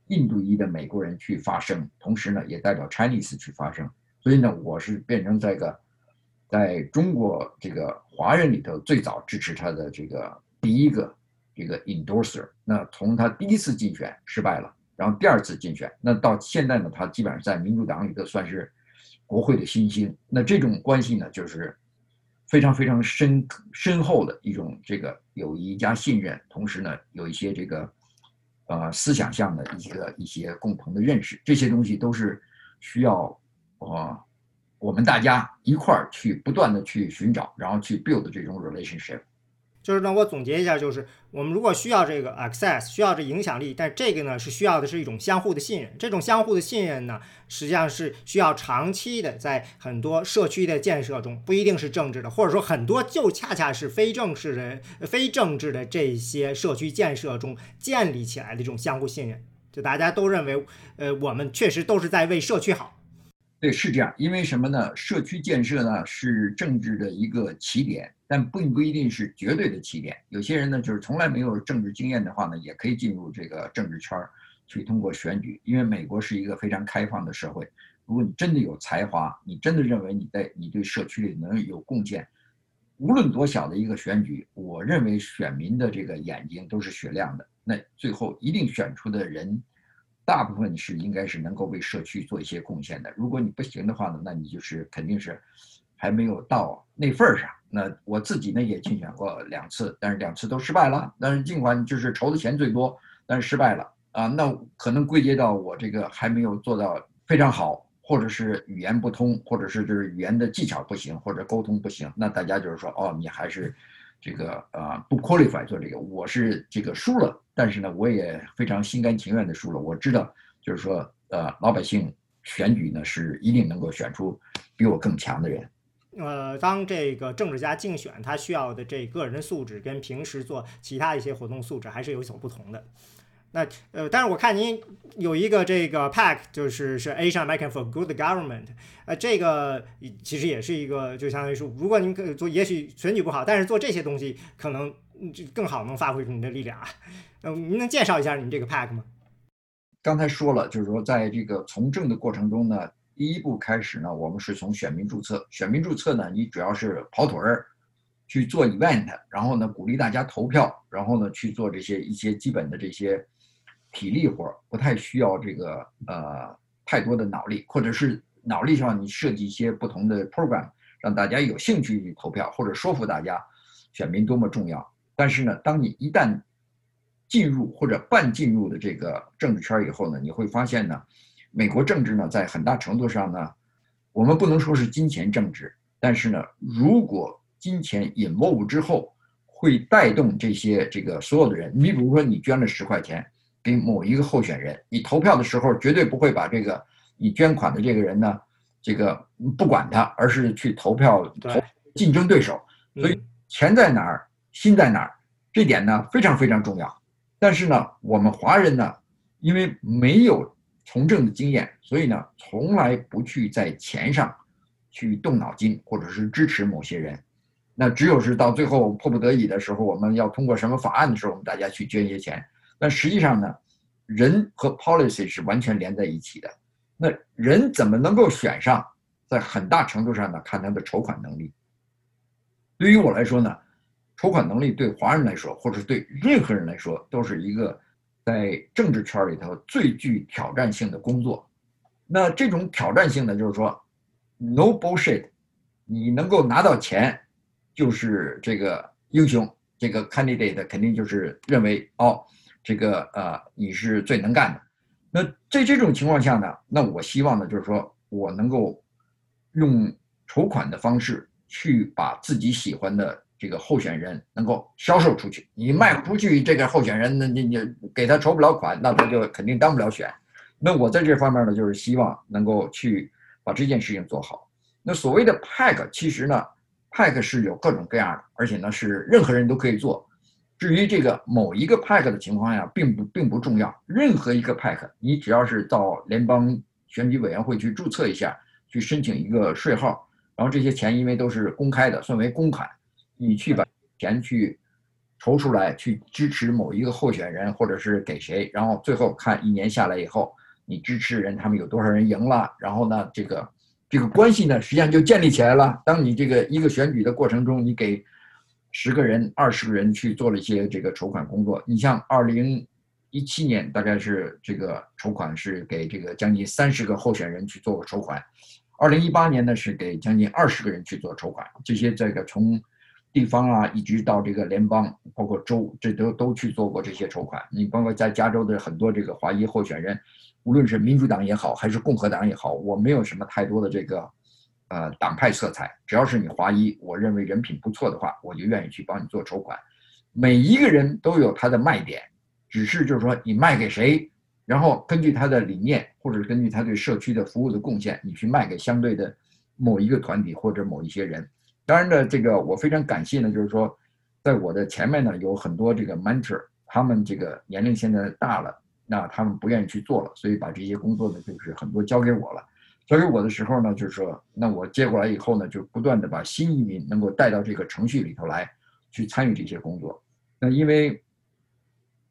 印度裔的美国人去发声，同时呢，也代表 Chinese 去发声。所以呢，我是变成这个，在中国这个华人里头最早支持他的这个第一个这个 endorser。那从他第一次竞选失败了。然后第二次竞选，那到现在呢，他基本上在民主党里头算是国会的新星。那这种关系呢，就是非常非常深深厚的一种这个友谊加信任，同时呢，有一些这个呃思想上的一个一些共同的认识，这些东西都是需要啊我们大家一块儿去不断的去寻找，然后去 build 这种 relationship。就是呢，我总结一下，就是我们如果需要这个 access，需要这影响力，但这个呢是需要的是一种相互的信任。这种相互的信任呢，实际上是需要长期的，在很多社区的建设中，不一定是政治的，或者说很多就恰恰是非正式的、非政治的这些社区建设中建立起来的这种相互信任。就大家都认为，呃，我们确实都是在为社区好。对，是这样。因为什么呢？社区建设呢是政治的一个起点。但并不一定是绝对的起点。有些人呢，就是从来没有政治经验的话呢，也可以进入这个政治圈儿，去通过选举。因为美国是一个非常开放的社会。如果你真的有才华，你真的认为你在你对社区里能有贡献，无论多小的一个选举，我认为选民的这个眼睛都是雪亮的。那最后一定选出的人，大部分是应该是能够为社区做一些贡献的。如果你不行的话呢，那你就是肯定是还没有到那份儿上。那我自己呢也竞选过两次，但是两次都失败了。但是尽管就是筹的钱最多，但是失败了啊。那可能归结到我这个还没有做到非常好，或者是语言不通，或者是就是语言的技巧不行，或者沟通不行。那大家就是说，哦，你还是这个啊不 qualify 做这个。我是这个输了，但是呢，我也非常心甘情愿的输了。我知道，就是说，呃，老百姓选举呢是一定能够选出比我更强的人。呃，当这个政治家竞选，他需要的这个人素质跟平时做其他一些活动素质还是有所不同的。那呃，但是我看您有一个这个 pack，就是是 Asian American for Good Government，呃，这个其实也是一个，就相当于是，如果您可做，也许选举不好，但是做这些东西可能就更好能发挥出你的力量啊。嗯，您能介绍一下你这个 pack 吗？刚才说了，就是说在这个从政的过程中呢。第一步开始呢，我们是从选民注册。选民注册呢，你主要是跑腿儿，去做 event，然后呢鼓励大家投票，然后呢去做这些一些基本的这些体力活儿，不太需要这个呃太多的脑力，或者是脑力上你设计一些不同的 program，让大家有兴趣去投票，或者说服大家选民多么重要。但是呢，当你一旦进入或者半进入的这个政治圈以后呢，你会发现呢。美国政治呢，在很大程度上呢，我们不能说是金钱政治，但是呢，如果金钱引 e 之后，会带动这些这个所有的人。你比如说，你捐了十块钱给某一个候选人，你投票的时候绝对不会把这个你捐款的这个人呢，这个不管他，而是去投票投竞争对手。所以钱在哪儿，心在哪儿，这点呢非常非常重要。但是呢，我们华人呢，因为没有。从政的经验，所以呢，从来不去在钱上去动脑筋，或者是支持某些人。那只有是到最后迫不得已的时候，我们要通过什么法案的时候，我们大家去捐一些钱。但实际上呢，人和 policy 是完全连在一起的。那人怎么能够选上，在很大程度上呢，看他的筹款能力。对于我来说呢，筹款能力对华人来说，或者对任何人来说，都是一个在政治圈里头最具挑战性的工作。那这种挑战性呢，就是说，no bullshit，你能够拿到钱，就是这个英雄，这个 candidate 肯定就是认为哦，这个呃你是最能干的。那在这种情况下呢，那我希望呢，就是说我能够用筹款的方式去把自己喜欢的这个候选人能够销售出去。你卖不出去这个候选人，那你你给他筹不了款，那他就肯定当不了选。那我在这方面呢，就是希望能够去把这件事情做好。那所谓的 PAC，其实呢，PAC 是有各种各样的，而且呢是任何人都可以做。至于这个某一个派克的情况下，并不并不重要。任何一个派克你只要是到联邦选举委员会去注册一下，去申请一个税号，然后这些钱因为都是公开的，算为公款，你去把钱去。筹出来去支持某一个候选人，或者是给谁，然后最后看一年下来以后。你支持人，他们有多少人赢了？然后呢，这个这个关系呢，实际上就建立起来了。当你这个一个选举的过程中，你给十个人、二十个人去做了一些这个筹款工作。你像二零一七年，大概是这个筹款是给这个将近三十个候选人去做过筹款；二零一八年呢，是给将近二十个人去做筹款。这些这个从地方啊，一直到这个联邦，包括州，这都都去做过这些筹款。你包括在加州的很多这个华裔候选人。无论是民主党也好，还是共和党也好，我没有什么太多的这个，呃，党派色彩。只要是你华裔，我认为人品不错的话，我就愿意去帮你做筹款。每一个人都有他的卖点，只是就是说你卖给谁，然后根据他的理念，或者根据他对社区的服务的贡献，你去卖给相对的某一个团体或者某一些人。当然呢，这个我非常感谢呢，就是说，在我的前面呢有很多这个 mentor，他们这个年龄现在大了。那他们不愿意去做了，所以把这些工作呢，就是很多交给我了。交给我的时候呢，就是说，那我接过来以后呢，就不断的把新移民能够带到这个程序里头来，去参与这些工作。那因为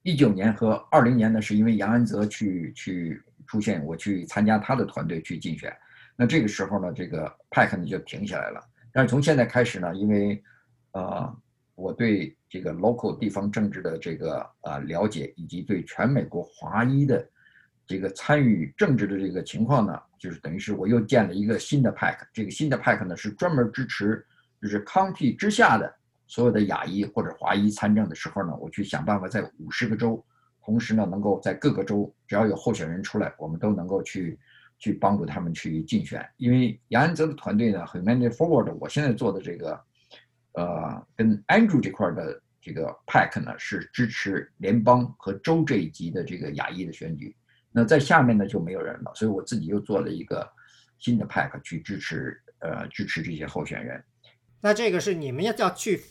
一九年和二零年呢，是因为杨安泽去去出现，我去参加他的团队去竞选。那这个时候呢，这个派克呢就停下来了。但是从现在开始呢，因为呃，我对。这个 local 地方政治的这个啊了解，以及对全美国华裔的这个参与政治的这个情况呢，就是等于是我又建了一个新的 pack。这个新的 pack 呢是专门支持，就是 county 之下的所有的亚裔或者华裔参政的时候呢，我去想办法在五十个州，同时呢能够在各个州只要有候选人出来，我们都能够去去帮助他们去竞选。因为杨安泽的团队呢很 many forward，我现在做的这个。呃，跟 Andrew 这块的这个 Pack 呢，是支持联邦和州这一级的这个亚裔的选举。那在下面呢就没有人了，所以我自己又做了一个新的 Pack 去支持呃支持这些候选人。那这个是你们要要去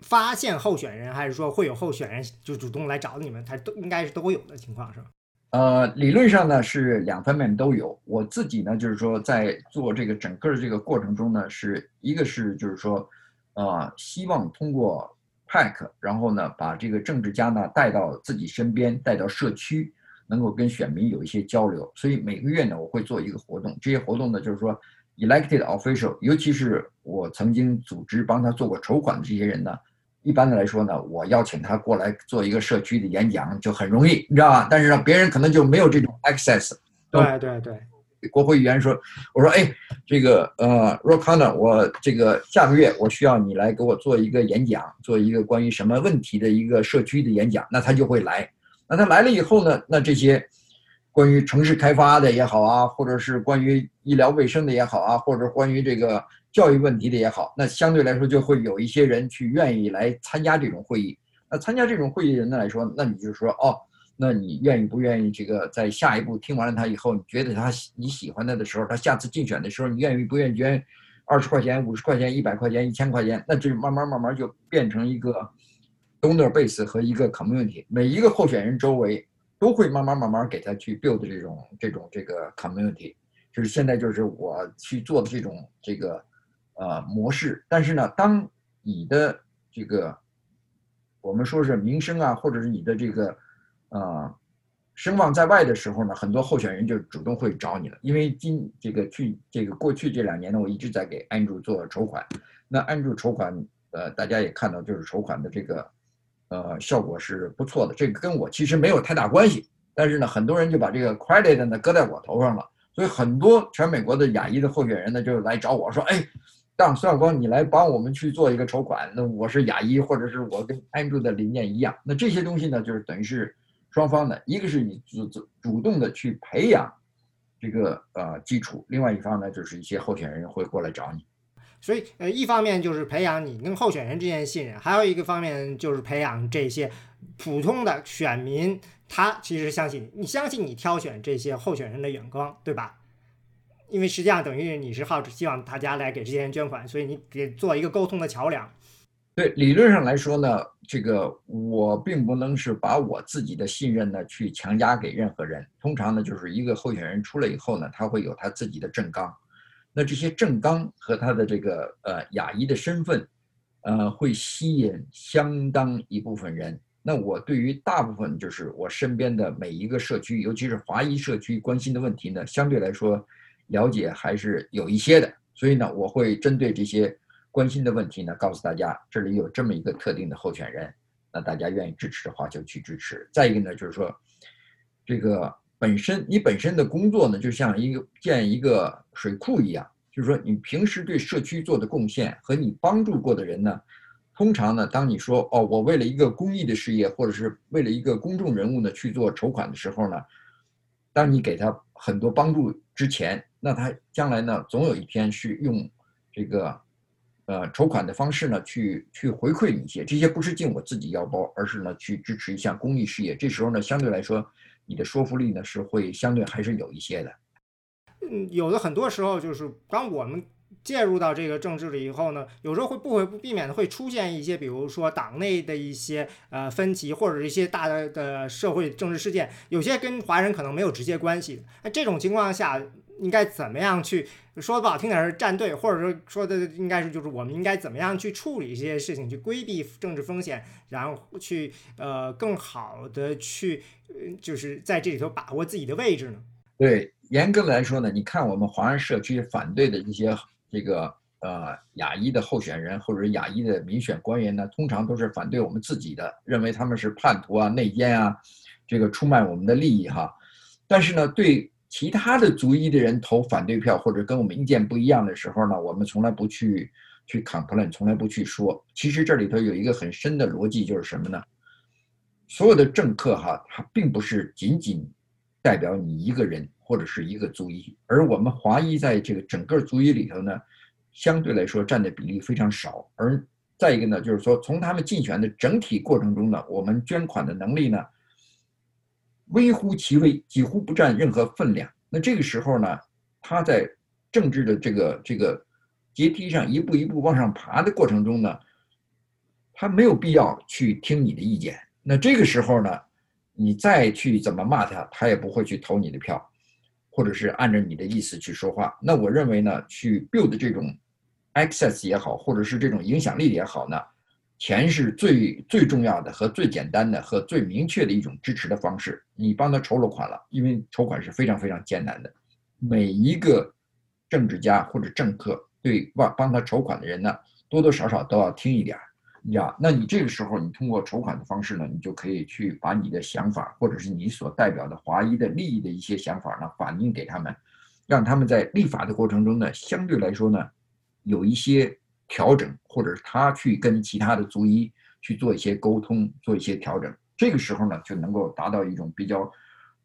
发现候选人，还是说会有候选人就主动来找你们？它都应该是都有的情况是吧？呃，理论上呢是两方面都有。我自己呢就是说在做这个整个的这个过程中呢，是一个是就是说。呃，希望通过 pack，然后呢，把这个政治家呢带到自己身边，带到社区，能够跟选民有一些交流。所以每个月呢，我会做一个活动。这些活动呢，就是说，elected official，尤其是我曾经组织帮他做过筹款的这些人呢，一般的来说呢，我邀请他过来做一个社区的演讲就很容易，你知道吧？但是呢，别人可能就没有这种 access。对对对。国会议员说：“我说，哎，这个呃 r o k a n a 我这个下个月我需要你来给我做一个演讲，做一个关于什么问题的一个社区的演讲。那他就会来。那他来了以后呢，那这些关于城市开发的也好啊，或者是关于医疗卫生的也好啊，或者关于这个教育问题的也好，那相对来说就会有一些人去愿意来参加这种会议。那参加这种会议的人呢来说，那你就说哦。”那你愿意不愿意？这个在下一步听完了他以后，你觉得他你喜欢他的时候，他下次竞选的时候，你愿意不愿意捐二十块钱、五十块钱、一百块钱、一千块钱？那这慢慢慢慢就变成一个 donor base 和一个 community。每一个候选人周围都会慢慢慢慢给他去 build 这种这种这个 community。就是现在就是我去做的这种这个呃模式。但是呢，当你的这个我们说是名声啊，或者是你的这个呃，声望在外的时候呢，很多候选人就主动会找你了。因为今这个去这个过去这两年呢，我一直在给安 w 做筹款。那安 w 筹款呃，大家也看到，就是筹款的这个呃效果是不错的。这个跟我其实没有太大关系，但是呢，很多人就把这个 credit 呢搁在我头上了，所以很多全美国的亚裔的候选人呢就来找我说，哎。让孙晓光，你来帮我们去做一个筹款。那我是亚裔，或者是我跟 Andrew 的理念一样。那这些东西呢，就是等于是双方的，一个是你主主主动的去培养这个呃基础，另外一方呢，就是一些候选人会过来找你。所以呃，一方面就是培养你跟候选人之间的信任，还有一个方面就是培养这些普通的选民，他其实相信你，相信你挑选这些候选人的眼光，对吧？因为实际上等于你是好希望大家来给这些人捐款，所以你给做一个沟通的桥梁。对，理论上来说呢，这个我并不能是把我自己的信任呢去强加给任何人。通常呢，就是一个候选人出来以后呢，他会有他自己的政纲，那这些政纲和他的这个呃亚裔的身份，呃，会吸引相当一部分人。那我对于大部分就是我身边的每一个社区，尤其是华裔社区关心的问题呢，相对来说。了解还是有一些的，所以呢，我会针对这些关心的问题呢，告诉大家这里有这么一个特定的候选人，那大家愿意支持的话就去支持。再一个呢，就是说，这个本身你本身的工作呢，就像一个建一个水库一样，就是说你平时对社区做的贡献和你帮助过的人呢，通常呢，当你说哦，我为了一个公益的事业或者是为了一个公众人物呢去做筹款的时候呢，当你给他很多帮助之前。那他将来呢，总有一天是用这个呃筹款的方式呢，去去回馈你一些。这些不是进我自己腰包，而是呢去支持一项公益事业。这时候呢，相对来说，你的说服力呢是会相对还是有一些的。嗯，有的很多时候就是当我们介入到这个政治里以后呢，有时候会不会不避免的会出现一些，比如说党内的一些呃分歧，或者一些大的的社会政治事件，有些跟华人可能没有直接关系。那这种情况下。应该怎么样去说不好听点是站队，或者说说的应该是就是我们应该怎么样去处理这些事情，去规避政治风险，然后去呃更好的去就是在这里头把握自己的位置呢？对，严格来说呢，你看我们华人社区反对的一些这个呃亚裔的候选人或者亚裔的民选官员呢，通常都是反对我们自己的，认为他们是叛徒啊、内奸啊，这个出卖我们的利益哈。但是呢，对。其他的族裔的人投反对票或者跟我们意见不一样的时候呢，我们从来不去去 complain，从来不去说。其实这里头有一个很深的逻辑，就是什么呢？所有的政客哈，他并不是仅仅代表你一个人或者是一个族裔，而我们华裔在这个整个族裔里头呢，相对来说占的比例非常少。而再一个呢，就是说从他们竞选的整体过程中呢，我们捐款的能力呢。微乎其微，几乎不占任何分量。那这个时候呢，他在政治的这个这个阶梯上一步一步往上爬的过程中呢，他没有必要去听你的意见。那这个时候呢，你再去怎么骂他，他也不会去投你的票，或者是按照你的意思去说话。那我认为呢，去 build 这种 access 也好，或者是这种影响力也好呢。钱是最最重要的和最简单的和最明确的一种支持的方式。你帮他筹了款了，因为筹款是非常非常艰难的。每一个政治家或者政客对帮帮他筹款的人呢，多多少少都要听一点儿，你知道？那你这个时候，你通过筹款的方式呢，你就可以去把你的想法，或者是你所代表的华裔的利益的一些想法呢，反映给他们，让他们在立法的过程中呢，相对来说呢，有一些。调整，或者是他去跟其他的族医去做一些沟通，做一些调整，这个时候呢，就能够达到一种比较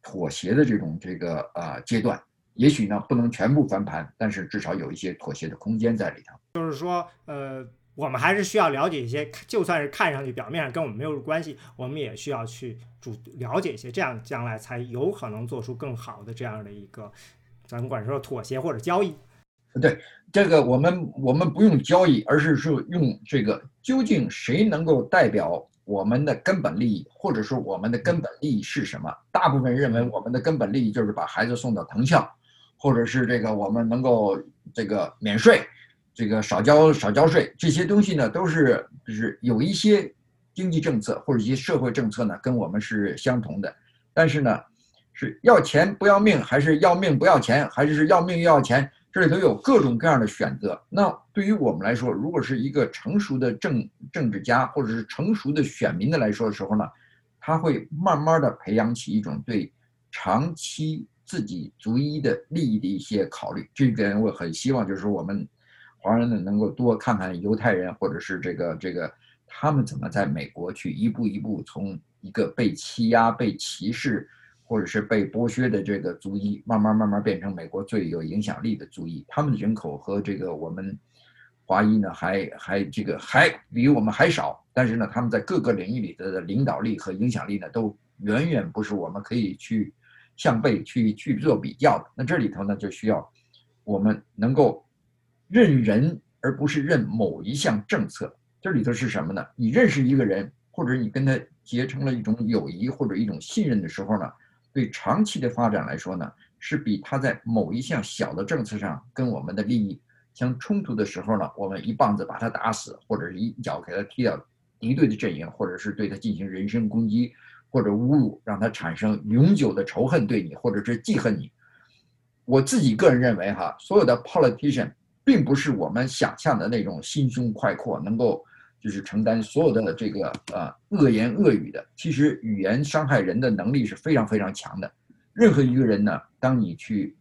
妥协的这种这个呃阶段。也许呢，不能全部翻盘，但是至少有一些妥协的空间在里头。就是说，呃，我们还是需要了解一些，就算是看上去表面上跟我们没有关系，我们也需要去主了解一些，这样将来才有可能做出更好的这样的一个，咱们管说妥协或者交易。对这个，我们我们不用交易，而是说用这个，究竟谁能够代表我们的根本利益，或者说我们的根本利益是什么？大部分认为我们的根本利益就是把孩子送到藤校，或者是这个我们能够这个免税，这个少交少交税，这些东西呢都是就是有一些经济政策或者一些社会政策呢跟我们是相同的，但是呢是要钱不要命，还是要命不要钱，还是是要命又要钱？这里头有各种各样的选择。那对于我们来说，如果是一个成熟的政政治家或者是成熟的选民的来说的时候呢，他会慢慢的培养起一种对长期自己逐一的利益的一些考虑。这点我很希望，就是我们华人呢能够多看看犹太人或者是这个这个他们怎么在美国去一步一步从一个被欺压、被歧视。或者是被剥削的这个族裔，慢慢慢慢变成美国最有影响力的族裔。他们的人口和这个我们华裔呢，还还这个还比我们还少。但是呢，他们在各个领域里的领导力和影响力呢，都远远不是我们可以去相背去去做比较的。那这里头呢，就需要我们能够认人，而不是认某一项政策。这里头是什么呢？你认识一个人，或者你跟他结成了一种友谊或者一种信任的时候呢？对长期的发展来说呢，是比他在某一项小的政策上跟我们的利益相冲突的时候呢，我们一棒子把他打死，或者是一脚给他踢到敌对的阵营，或者是对他进行人身攻击或者侮辱，让他产生永久的仇恨对你，或者是记恨你。我自己个人认为哈，所有的 politician 并不是我们想象的那种心胸快阔，能够。就是承担所有的这个呃恶言恶语的，其实语言伤害人的能力是非常非常强的。任何一个人呢，当你去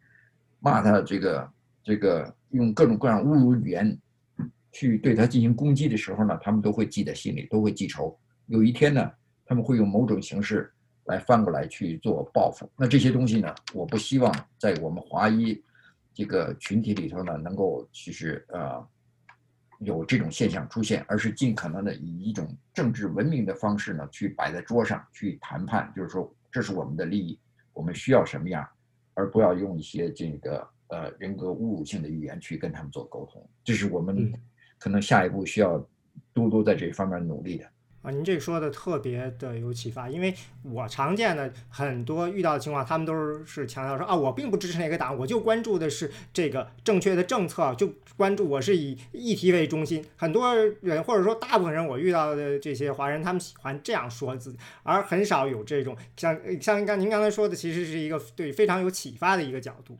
骂他这个这个用各种各样侮辱语言去对他进行攻击的时候呢，他们都会记在心里，都会记仇。有一天呢，他们会用某种形式来翻过来去做报复。那这些东西呢，我不希望在我们华裔这个群体里头呢，能够其实呃。有这种现象出现，而是尽可能的以一种政治文明的方式呢，去摆在桌上去谈判，就是说这是我们的利益，我们需要什么样，而不要用一些这个呃人格侮辱性的语言去跟他们做沟通。这是我们可能下一步需要多多在这方面努力的。啊，您这说的特别的有启发，因为我常见的很多遇到的情况，他们都是强调说啊，我并不支持哪个党，我就关注的是这个正确的政策，就关注我是以议题为中心。很多人或者说大部分人，我遇到的这些华人，他们喜欢这样说自己，而很少有这种像像刚您刚才说的，其实是一个对非常有启发的一个角度。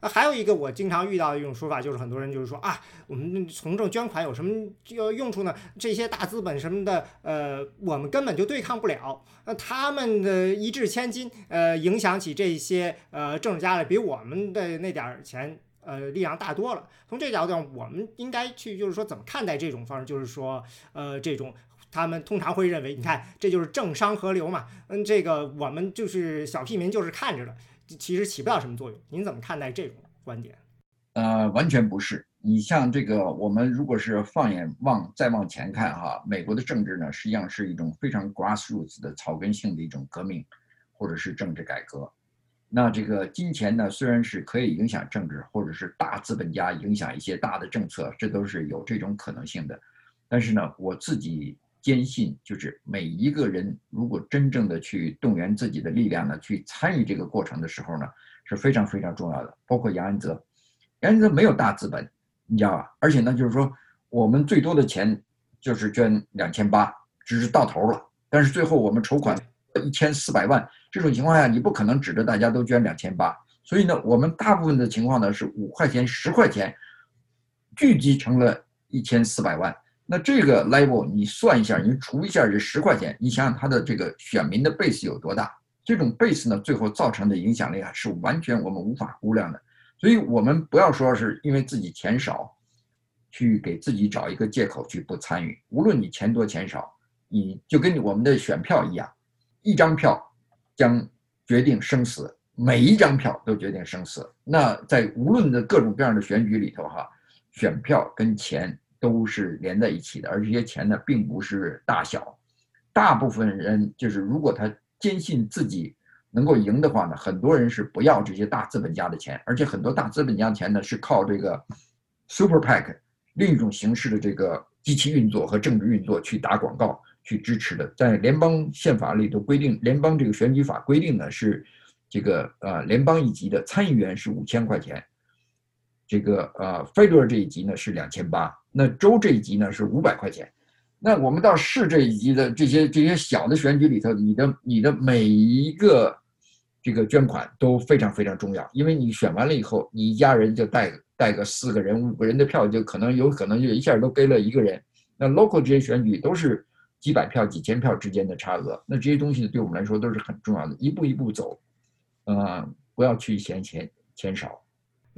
那还有一个我经常遇到的一种说法，就是很多人就是说啊，我们从政捐款有什么要用处呢？这些大资本什么的，呃，我们根本就对抗不了。那他们的一掷千金，呃，影响起这些呃政治家来，比我们的那点儿钱，呃，力量大多了。从这角度上，我们应该去就是说怎么看待这种方式？就是说，呃，这种他们通常会认为，你看，这就是政商合流嘛。嗯，这个我们就是小屁民，就是看着的。其实起不了什么作用，您怎么看待这种观点？呃，完全不是。你像这个，我们如果是放眼望再往前看哈，美国的政治呢，实际上是一种非常 grassroots 的草根性的一种革命，或者是政治改革。那这个金钱呢，虽然是可以影响政治，或者是大资本家影响一些大的政策，这都是有这种可能性的。但是呢，我自己。坚信就是每一个人，如果真正的去动员自己的力量呢，去参与这个过程的时候呢，是非常非常重要的。包括杨安泽，杨安泽没有大资本，你知道吧？而且呢，就是说我们最多的钱就是捐两千八，只是到头了。但是最后我们筹款一千四百万，这种情况下你不可能指着大家都捐两千八。所以呢，我们大部分的情况呢是五块钱、十块钱聚集成了一千四百万。那这个 level 你算一下，你除一下这十块钱，你想想他的这个选民的 base 有多大？这种 base 呢，最后造成的影响力啊，是完全我们无法估量的。所以，我们不要说是因为自己钱少，去给自己找一个借口去不参与。无论你钱多钱少，你就跟我们的选票一样，一张票将决定生死，每一张票都决定生死。那在无论的各种各样的选举里头，哈，选票跟钱。都是连在一起的，而这些钱呢，并不是大小。大部分人就是，如果他坚信自己能够赢的话呢，很多人是不要这些大资本家的钱，而且很多大资本家的钱呢，是靠这个 super PAC 另一种形式的这个机器运作和政治运作去打广告去支持的。在联邦宪法里头规定，联邦这个选举法规定呢是这个呃联邦一级的参议员是五千块钱。这个呃 f e d e r 这一级呢是两千八，那州这一级呢是五百块钱，那我们到市这一级的这些这些小的选举里头，你的你的每一个这个捐款都非常非常重要，因为你选完了以后，你一家人就带带个四个人、五个人的票，就可能有可能就一下都给了一个人。那 local 这些选举都是几百票、几千票之间的差额，那这些东西对我们来说都是很重要的，一步一步走，呃，不要去嫌钱钱少。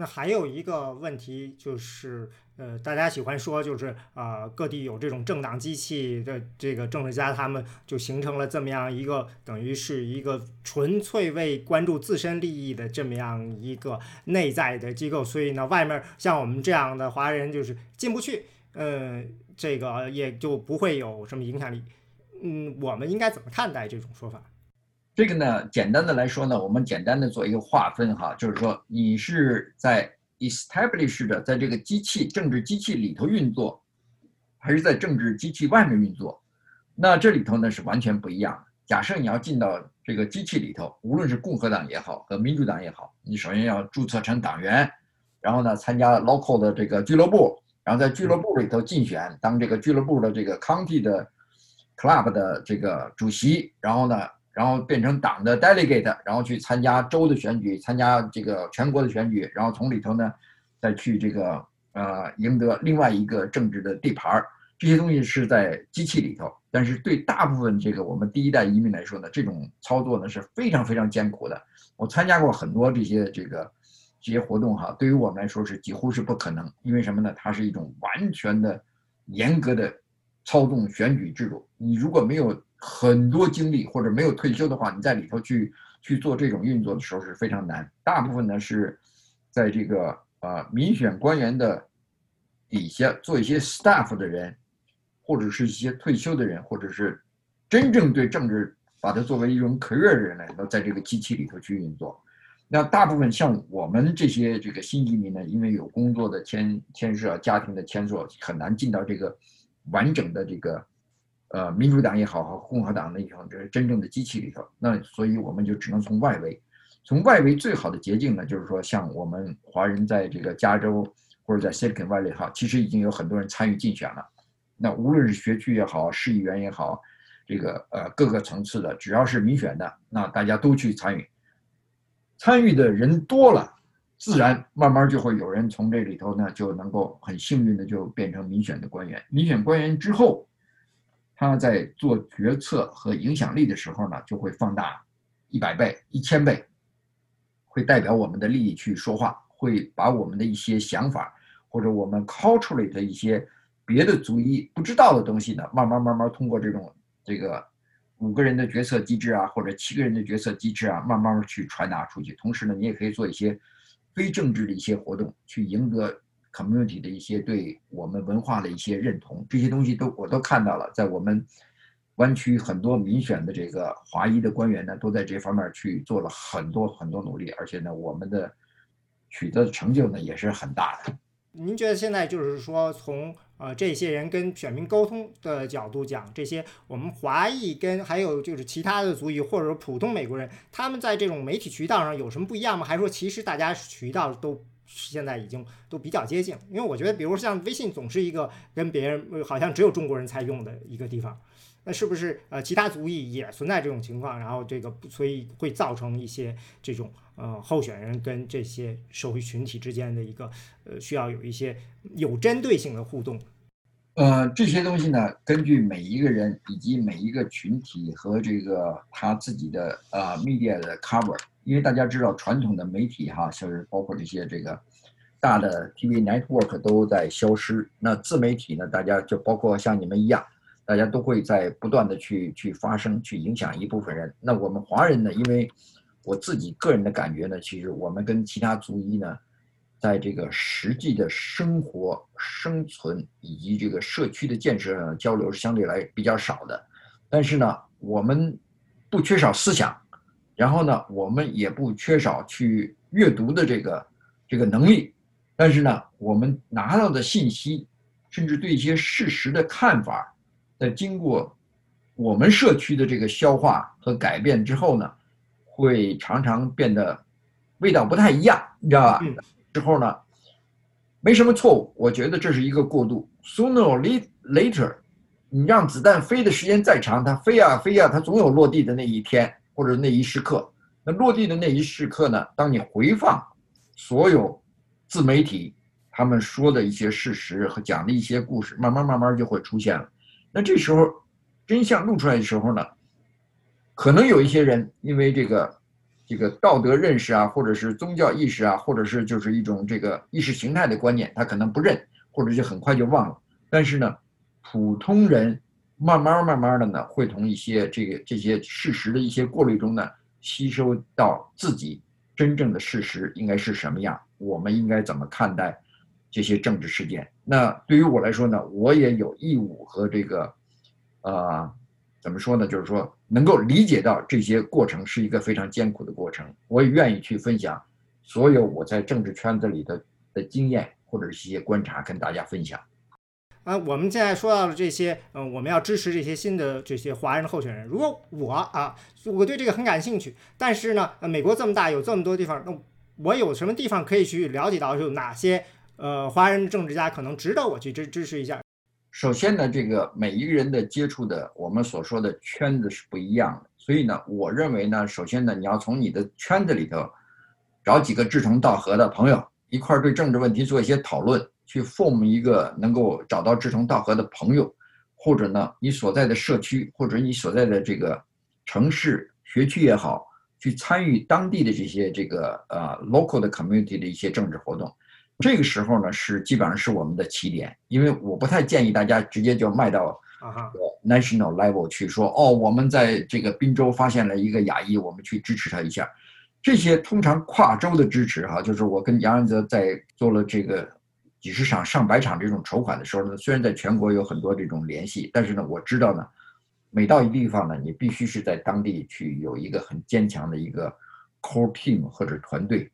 那还有一个问题就是，呃，大家喜欢说就是啊，各地有这种政党机器的这个政治家，他们就形成了这么样一个等于是一个纯粹为关注自身利益的这么样一个内在的机构，所以呢，外面像我们这样的华人就是进不去，嗯，这个也就不会有什么影响力。嗯，我们应该怎么看待这种说法？这个呢，简单的来说呢，我们简单的做一个划分哈，就是说你是在 establish 的在这个机器政治机器里头运作，还是在政治机器外面运作？那这里头呢是完全不一样的。假设你要进到这个机器里头，无论是共和党也好和民主党也好，你首先要注册成党员，然后呢参加 local 的这个俱乐部，然后在俱乐部里头竞选当这个俱乐部的这个 county 的 club 的这个主席，然后呢。然后变成党的 delegate，然后去参加州的选举，参加这个全国的选举，然后从里头呢，再去这个呃赢得另外一个政治的地盘儿。这些东西是在机器里头，但是对大部分这个我们第一代移民来说呢，这种操作呢是非常非常艰苦的。我参加过很多这些这个这些活动哈，对于我们来说是几乎是不可能，因为什么呢？它是一种完全的严格的操纵选举制度。你如果没有很多精力或者没有退休的话，你在里头去去做这种运作的时候是非常难。大部分呢是在这个呃民选官员的底下做一些 staff 的人，或者是一些退休的人，或者是真正对政治把它作为一种 career 的人来，都在这个机器里头去运作。那大部分像我们这些这个新移民呢，因为有工作的牵牵涉、家庭的牵涉，很难进到这个完整的这个。呃，民主党也好，和共和党的也好，这是真正的机器里头。那所以我们就只能从外围，从外围最好的捷径呢，就是说像我们华人在这个加州或者在 Silicon Valley 哈，其实已经有很多人参与竞选了。那无论是学区也好，市议员也好，这个呃各个层次的，只要是民选的，那大家都去参与。参与的人多了，自然慢慢就会有人从这里头呢，就能够很幸运的就变成民选的官员。民选官员之后。他在做决策和影响力的时候呢，就会放大一百倍、一千倍，会代表我们的利益去说话，会把我们的一些想法或者我们 call 出来的一些别的族裔不知道的东西呢，慢慢慢慢通过这种这个五个人的决策机制啊，或者七个人的决策机制啊，慢慢去传达出去。同时呢，你也可以做一些非政治的一些活动，去赢得。Community 的一些对我们文化的一些认同，这些东西都我都看到了，在我们湾区很多民选的这个华裔的官员呢，都在这方面去做了很多很多努力，而且呢，我们的取得的成就呢也是很大的。您觉得现在就是说，从呃这些人跟选民沟通的角度讲，这些我们华裔跟还有就是其他的族裔或者说普通美国人，他们在这种媒体渠道上有什么不一样吗？还是说其实大家渠道都？现在已经都比较接近，因为我觉得，比如像微信总是一个跟别人好像只有中国人才用的一个地方，那是不是呃其他族裔也存在这种情况？然后这个所以会造成一些这种呃候选人跟这些社会群体之间的一个呃需要有一些有针对性的互动。呃，这些东西呢，根据每一个人以及每一个群体和这个他自己的呃 media 的 cover。因为大家知道，传统的媒体哈，就是包括这些这个大的 TV network 都在消失。那自媒体呢，大家就包括像你们一样，大家都会在不断的去去发声，去影响一部分人。那我们华人呢，因为我自己个人的感觉呢，其实我们跟其他族裔呢，在这个实际的生活、生存以及这个社区的建设上交流是相对来比较少的。但是呢，我们不缺少思想。然后呢，我们也不缺少去阅读的这个这个能力，但是呢，我们拿到的信息，甚至对一些事实的看法，在经过我们社区的这个消化和改变之后呢，会常常变得味道不太一样，你知道吧？之后呢，没什么错误，我觉得这是一个过渡。Sooner or later，你让子弹飞的时间再长，它飞呀飞呀，它总有落地的那一天。或者那一时刻，那落地的那一时刻呢，当你回放所有自媒体他们说的一些事实和讲的一些故事，慢慢慢慢就会出现了。那这时候真相露出来的时候呢，可能有一些人因为这个这个道德认识啊，或者是宗教意识啊，或者是就是一种这个意识形态的观念，他可能不认，或者就很快就忘了。但是呢，普通人慢慢慢慢的呢，会从一些这个这些事实的一些过滤中呢，吸收到自己真正的事实应该是什么样，我们应该怎么看待。这些政治事件，那对于我来说呢，我也有义务和这个，呃，怎么说呢？就是说，能够理解到这些过程是一个非常艰苦的过程，我也愿意去分享所有我在政治圈子里的的经验或者是一些观察，跟大家分享。啊，我们现在说到了这些，嗯，我们要支持这些新的这些华人的候选人。如果我啊，我对这个很感兴趣，但是呢，美国这么大，有这么多地方，那我有什么地方可以去了解到有哪些？呃，华人政治家可能值得我去支支持一下。首先呢，这个每一个人的接触的我们所说的圈子是不一样的，所以呢，我认为呢，首先呢，你要从你的圈子里头找几个志同道合的朋友，一块儿对政治问题做一些讨论，去 form 一个能够找到志同道合的朋友，或者呢，你所在的社区或者你所在的这个城市学区也好，去参与当地的这些这个呃 local 的 community 的一些政治活动。这个时候呢，是基本上是我们的起点，因为我不太建议大家直接就迈到 national level 去说，哦，我们在这个滨州发现了一个亚裔，我们去支持他一下。这些通常跨州的支持，哈，就是我跟杨安泽在做了这个几十场、上百场这种筹款的时候呢，虽然在全国有很多这种联系，但是呢，我知道呢，每到一地方呢，你必须是在当地去有一个很坚强的一个 core team 或者团队。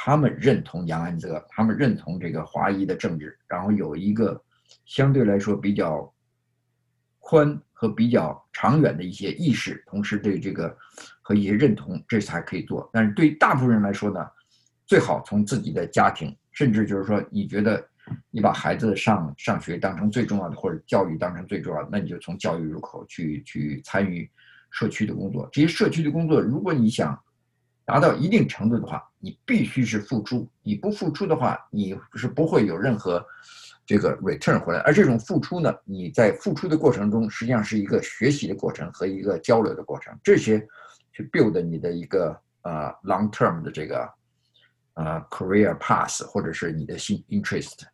他们认同杨安泽，他们认同这个华裔的政治，然后有一个相对来说比较宽和比较长远的一些意识，同时对这个和一些认同，这才可以做。但是对大部分人来说呢，最好从自己的家庭，甚至就是说，你觉得你把孩子上上学当成最重要的，或者教育当成最重要的，那你就从教育入口去去参与社区的工作。这些社区的工作，如果你想。达到一定程度的话，你必须是付出。你不付出的话，你是不会有任何这个 return 回来。而这种付出呢，你在付出的过程中，实际上是一个学习的过程和一个交流的过程。这些去 build 你的一个呃 long term 的这个呃 career path，或者是你的新 interest。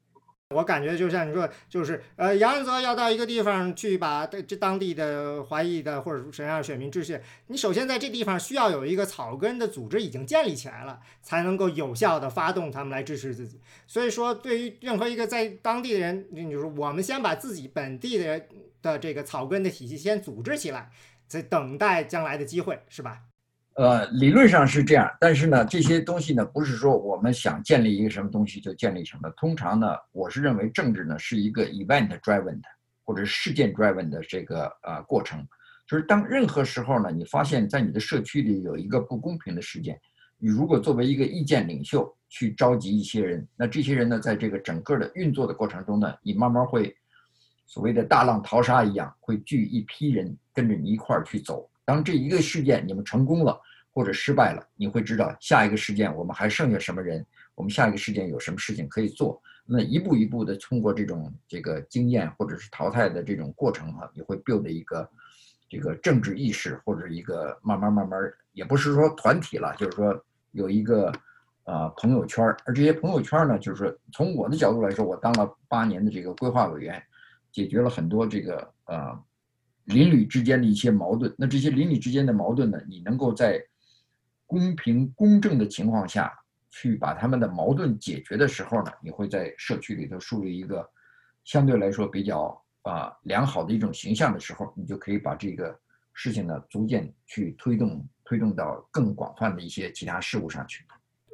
我感觉就像你说，就是呃，杨安泽要到一个地方去把这当地的华裔的或者什么样选民支持，你首先在这地方需要有一个草根的组织已经建立起来了，才能够有效的发动他们来支持自己。所以说，对于任何一个在当地的人，你说我们先把自己本地的的这个草根的体系先组织起来，在等待将来的机会，是吧？呃，理论上是这样，但是呢，这些东西呢，不是说我们想建立一个什么东西就建立什么。通常呢，我是认为政治呢是一个 event driven 的，或者事件 driven 的这个呃过程。就是当任何时候呢，你发现在你的社区里有一个不公平的事件，你如果作为一个意见领袖去召集一些人，那这些人呢，在这个整个的运作的过程中呢，你慢慢会所谓的大浪淘沙一样，会聚一批人跟着你一块儿去走。当这一个事件你们成功了或者失败了，你会知道下一个事件我们还剩下什么人，我们下一个事件有什么事情可以做。那一步一步的通过这种这个经验或者是淘汰的这种过程哈，你会 build 一个这个政治意识或者一个慢慢慢慢，也不是说团体了，就是说有一个呃朋友圈而这些朋友圈呢，就是说从我的角度来说，我当了八年的这个规划委员，解决了很多这个呃。邻里之间的一些矛盾，那这些邻里之间的矛盾呢？你能够在公平公正的情况下去把他们的矛盾解决的时候呢，你会在社区里头树立一个相对来说比较啊良好的一种形象的时候，你就可以把这个事情呢逐渐去推动推动到更广泛的一些其他事物上去。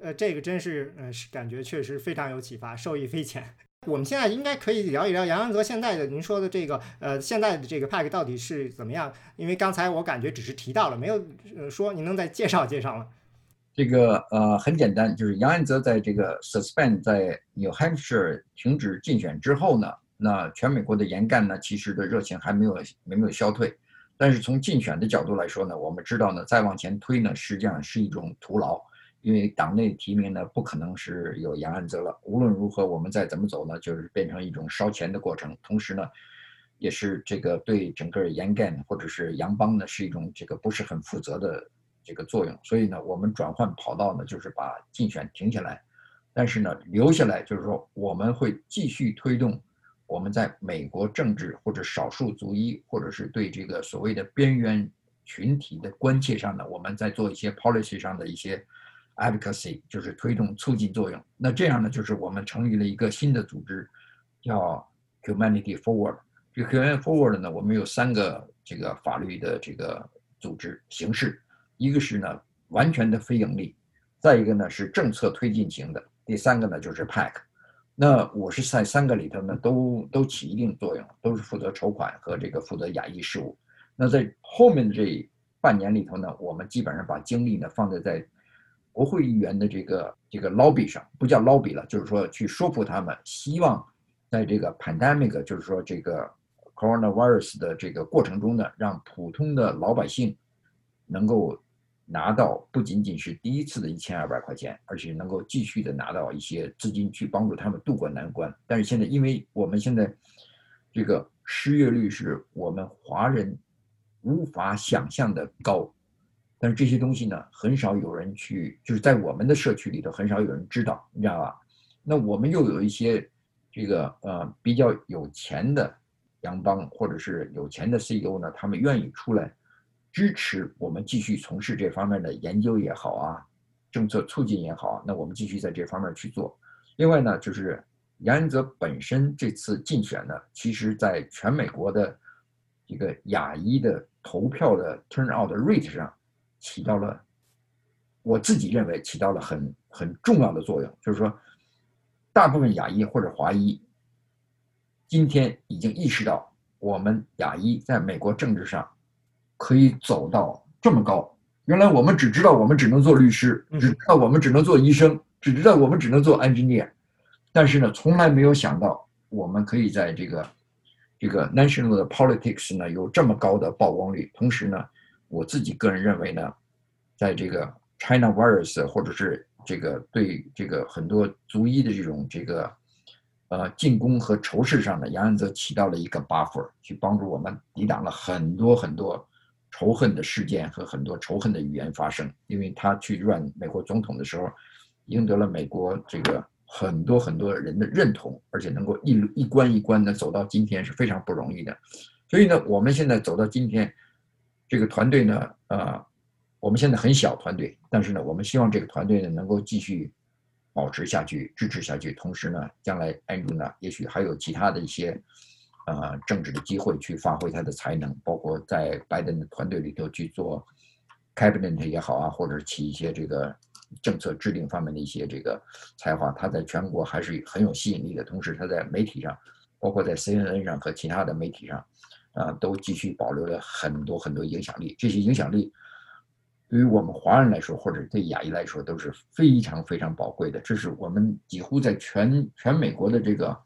呃，这个真是呃是感觉确实非常有启发，受益匪浅。我们现在应该可以聊一聊杨安泽现在的您说的这个呃现在的这个 pack 到底是怎么样？因为刚才我感觉只是提到了，没有呃说，您能再介绍介绍吗？这个呃很简单，就是杨安泽在这个 suspend 在 New Hampshire 停止竞选之后呢，那全美国的严干呢其实的热情还没有没有消退，但是从竞选的角度来说呢，我们知道呢，再往前推呢，实际上是一种徒劳，因为党内提名呢不可能是有杨安泽了。无论如何，我们再怎么走呢，就是变成一种烧钱的过程。同时呢，也是这个对整个严干或者是杨邦呢是一种这个不是很负责的这个作用。所以呢，我们转换跑道呢，就是把竞选停下来，但是呢，留下来就是说我们会继续推动。我们在美国政治或者少数族裔，或者是对这个所谓的边缘群体的关切上呢，我们在做一些 policy 上的一些 advocacy，就是推动促进作用。那这样呢，就是我们成立了一个新的组织，叫 Humanity Forward。这 Humanity Forward 呢，我们有三个这个法律的这个组织形式，一个是呢完全的非盈利，再一个呢是政策推进型的，第三个呢就是 Pack。那我是在三个里头呢，都都起一定作用，都是负责筹款和这个负责亚裔事务。那在后面的这半年里头呢，我们基本上把精力呢放在在国会议员的这个这个 lobby 上，不叫 lobby 了，就是说去说服他们，希望在这个 pandemic，就是说这个 coronavirus 的这个过程中呢，让普通的老百姓能够。拿到不仅仅是第一次的一千二百块钱，而且能够继续的拿到一些资金去帮助他们渡过难关。但是现在，因为我们现在这个失业率是我们华人无法想象的高，但是这些东西呢，很少有人去，就是在我们的社区里头很少有人知道，你知道吧？那我们又有一些这个呃比较有钱的洋帮或者是有钱的 CEO 呢，他们愿意出来。支持我们继续从事这方面的研究也好啊，政策促进也好，那我们继续在这方面去做。另外呢，就是杨安泽本身这次竞选呢，其实在全美国的一个亚裔的投票的 turnout rate 上起到了，我自己认为起到了很很重要的作用。就是说，大部分亚裔或者华裔今天已经意识到，我们亚裔在美国政治上。可以走到这么高。原来我们只知道我们只能做律师，只知道我们只能做医生，只知道我们只能做 engineer，但是呢，从来没有想到我们可以在这个这个 national 的 politics 呢有这么高的曝光率。同时呢，我自己个人认为呢，在这个 China virus 或者是这个对这个很多族裔的这种这个呃进攻和仇视上呢，杨安泽起到了一个 buffer，去帮助我们抵挡了很多很多。仇恨的事件和很多仇恨的语言发生，因为他去任美国总统的时候，赢得了美国这个很多很多人的认同，而且能够一一关一关的走到今天是非常不容易的。所以呢，我们现在走到今天，这个团队呢，呃，我们现在很小团队，但是呢，我们希望这个团队呢能够继续保持下去，支持下去。同时呢，将来 Andrew 呢，也许还有其他的一些。呃，政治的机会去发挥他的才能，包括在拜登的团队里头去做 cabinet 也好啊，或者起一些这个政策制定方面的一些这个才华，他在全国还是很有吸引力的。同时，他在媒体上，包括在 CNN 上和其他的媒体上，啊，都继续保留了很多很多影响力。这些影响力对于我们华人来说，或者对亚裔来说，都是非常非常宝贵的。这是我们几乎在全全美国的这个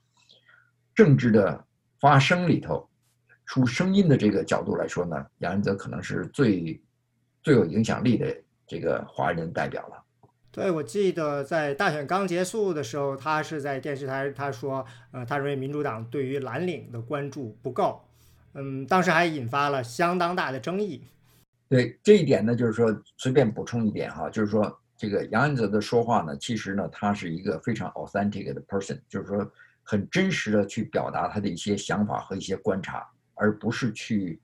政治的。发声里头出声音的这个角度来说呢，杨安泽可能是最最有影响力的这个华人代表了。对，我记得在大选刚结束的时候，他是在电视台他说，呃，他认为民主党对于蓝领的关注不够，嗯，当时还引发了相当大的争议。对这一点呢，就是说随便补充一点哈，就是说这个杨安泽的说话呢，其实呢，他是一个非常 authentic 的 person，就是说。很真实的去表达他的一些想法和一些观察，而不是去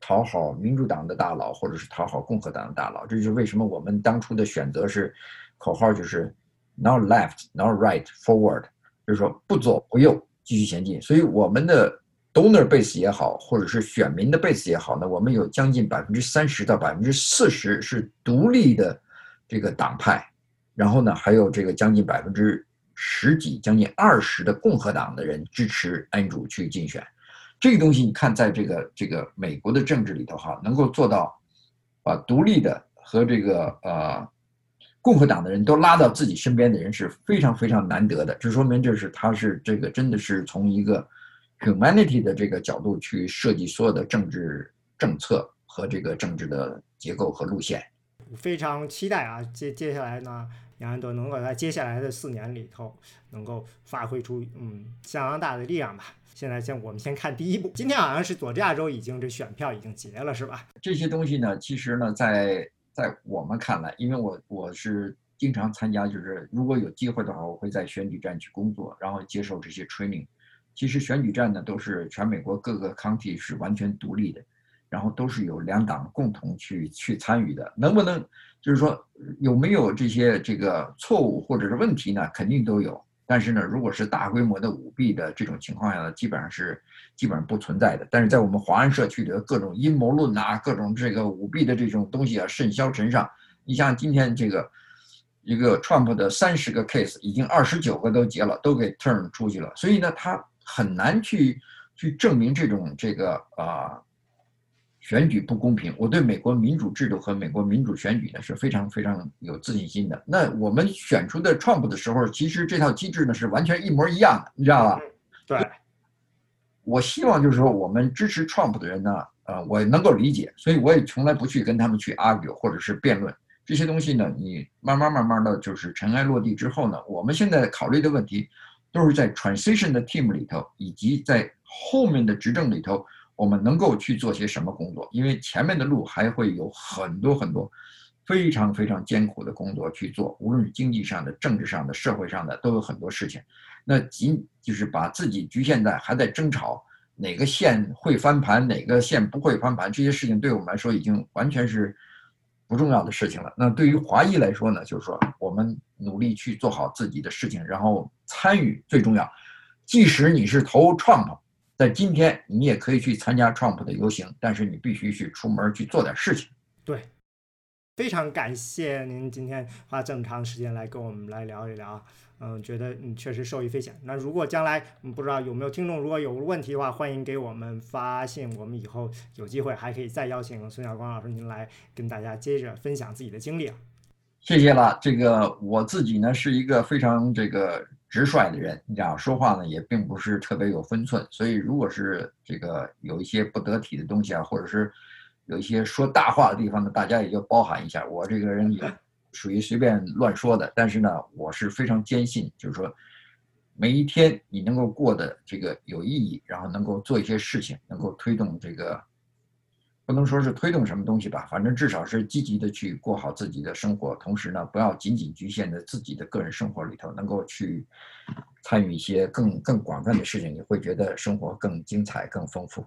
讨好民主党的大佬或者是讨好共和党的大佬。这就是为什么我们当初的选择是口号就是 “not left, not right, forward”，就是说不左不右，继续前进。所以我们的 donor base 也好，或者是选民的 base 也好呢，我们有将近百分之三十到百分之四十是独立的这个党派，然后呢还有这个将近百分之。十几将近二十的共和党的人支持安主去竞选，这个东西你看，在这个这个美国的政治里头哈，能够做到把独立的和这个呃共和党的人都拉到自己身边的人是非常非常难得的。这说明这是他是这个真的是从一个 humanity 的这个角度去设计所有的政治政策，和这个政治的结构和路线。非常期待啊，接接下来呢，杨安德能够在接下来的四年里头能够发挥出嗯相当大的力量吧。现在先我们先看第一步，今天好像是佐治亚州已经这选票已经结了，是吧？这些东西呢，其实呢，在在我们看来，因为我我是经常参加，就是如果有机会的话，我会在选举站去工作，然后接受这些 training。其实选举站呢，都是全美国各个 county 是完全独立的，然后都是有两党共同去去参与的。能不能就是说有没有这些这个错误或者是问题呢？肯定都有。但是呢，如果是大规模的舞弊的这种情况下呢，基本上是基本上不存在的。但是在我们华人社区的各种阴谋论啊，各种这个舞弊的这种东西啊，甚嚣尘上。你像今天这个一个 Trump 的三十个 case，已经二十九个都结了，都给 turn 出去了。所以呢，他。很难去去证明这种这个啊选举不公平。我对美国民主制度和美国民主选举呢是非常非常有自信心的。那我们选出的 Trump 的时候，其实这套机制呢是完全一模一样的，你知道吧？对。我希望就是说，我们支持 Trump 的人呢，呃，我能够理解，所以我也从来不去跟他们去 argue 或者是辩论这些东西呢。你慢慢慢慢的就是尘埃落地之后呢，我们现在考虑的问题。都是在 transition 的 team 里头，以及在后面的执政里头，我们能够去做些什么工作？因为前面的路还会有很多很多非常非常艰苦的工作去做，无论是经济上的、政治上的、社会上的，都有很多事情。那仅就是把自己局限在还在争吵哪个县会翻盘，哪个县不会翻盘，这些事情对我们来说已经完全是。不重要的事情了。那对于华裔来说呢，就是说我们努力去做好自己的事情，然后参与最重要。即使你是投 Trump，在今天你也可以去参加 Trump 的游行，但是你必须去出门去做点事情。对。非常感谢您今天花这么长时间来跟我们来聊一聊，嗯，觉得你确实受益匪浅。那如果将来不知道有没有听众如果有问题的话，欢迎给我们发信，我们以后有机会还可以再邀请孙晓光老师您来跟大家接着分享自己的经历。谢谢了，这个我自己呢是一个非常这个直率的人，你知道说话呢也并不是特别有分寸，所以如果是这个有一些不得体的东西啊，或者是。有一些说大话的地方呢，大家也就包涵一下。我这个人也属于随便乱说的，但是呢，我是非常坚信，就是说，每一天你能够过得这个有意义，然后能够做一些事情，能够推动这个，不能说是推动什么东西吧，反正至少是积极的去过好自己的生活，同时呢，不要仅仅局限在自己的个人生活里头，能够去参与一些更更广泛的事情，你会觉得生活更精彩、更丰富。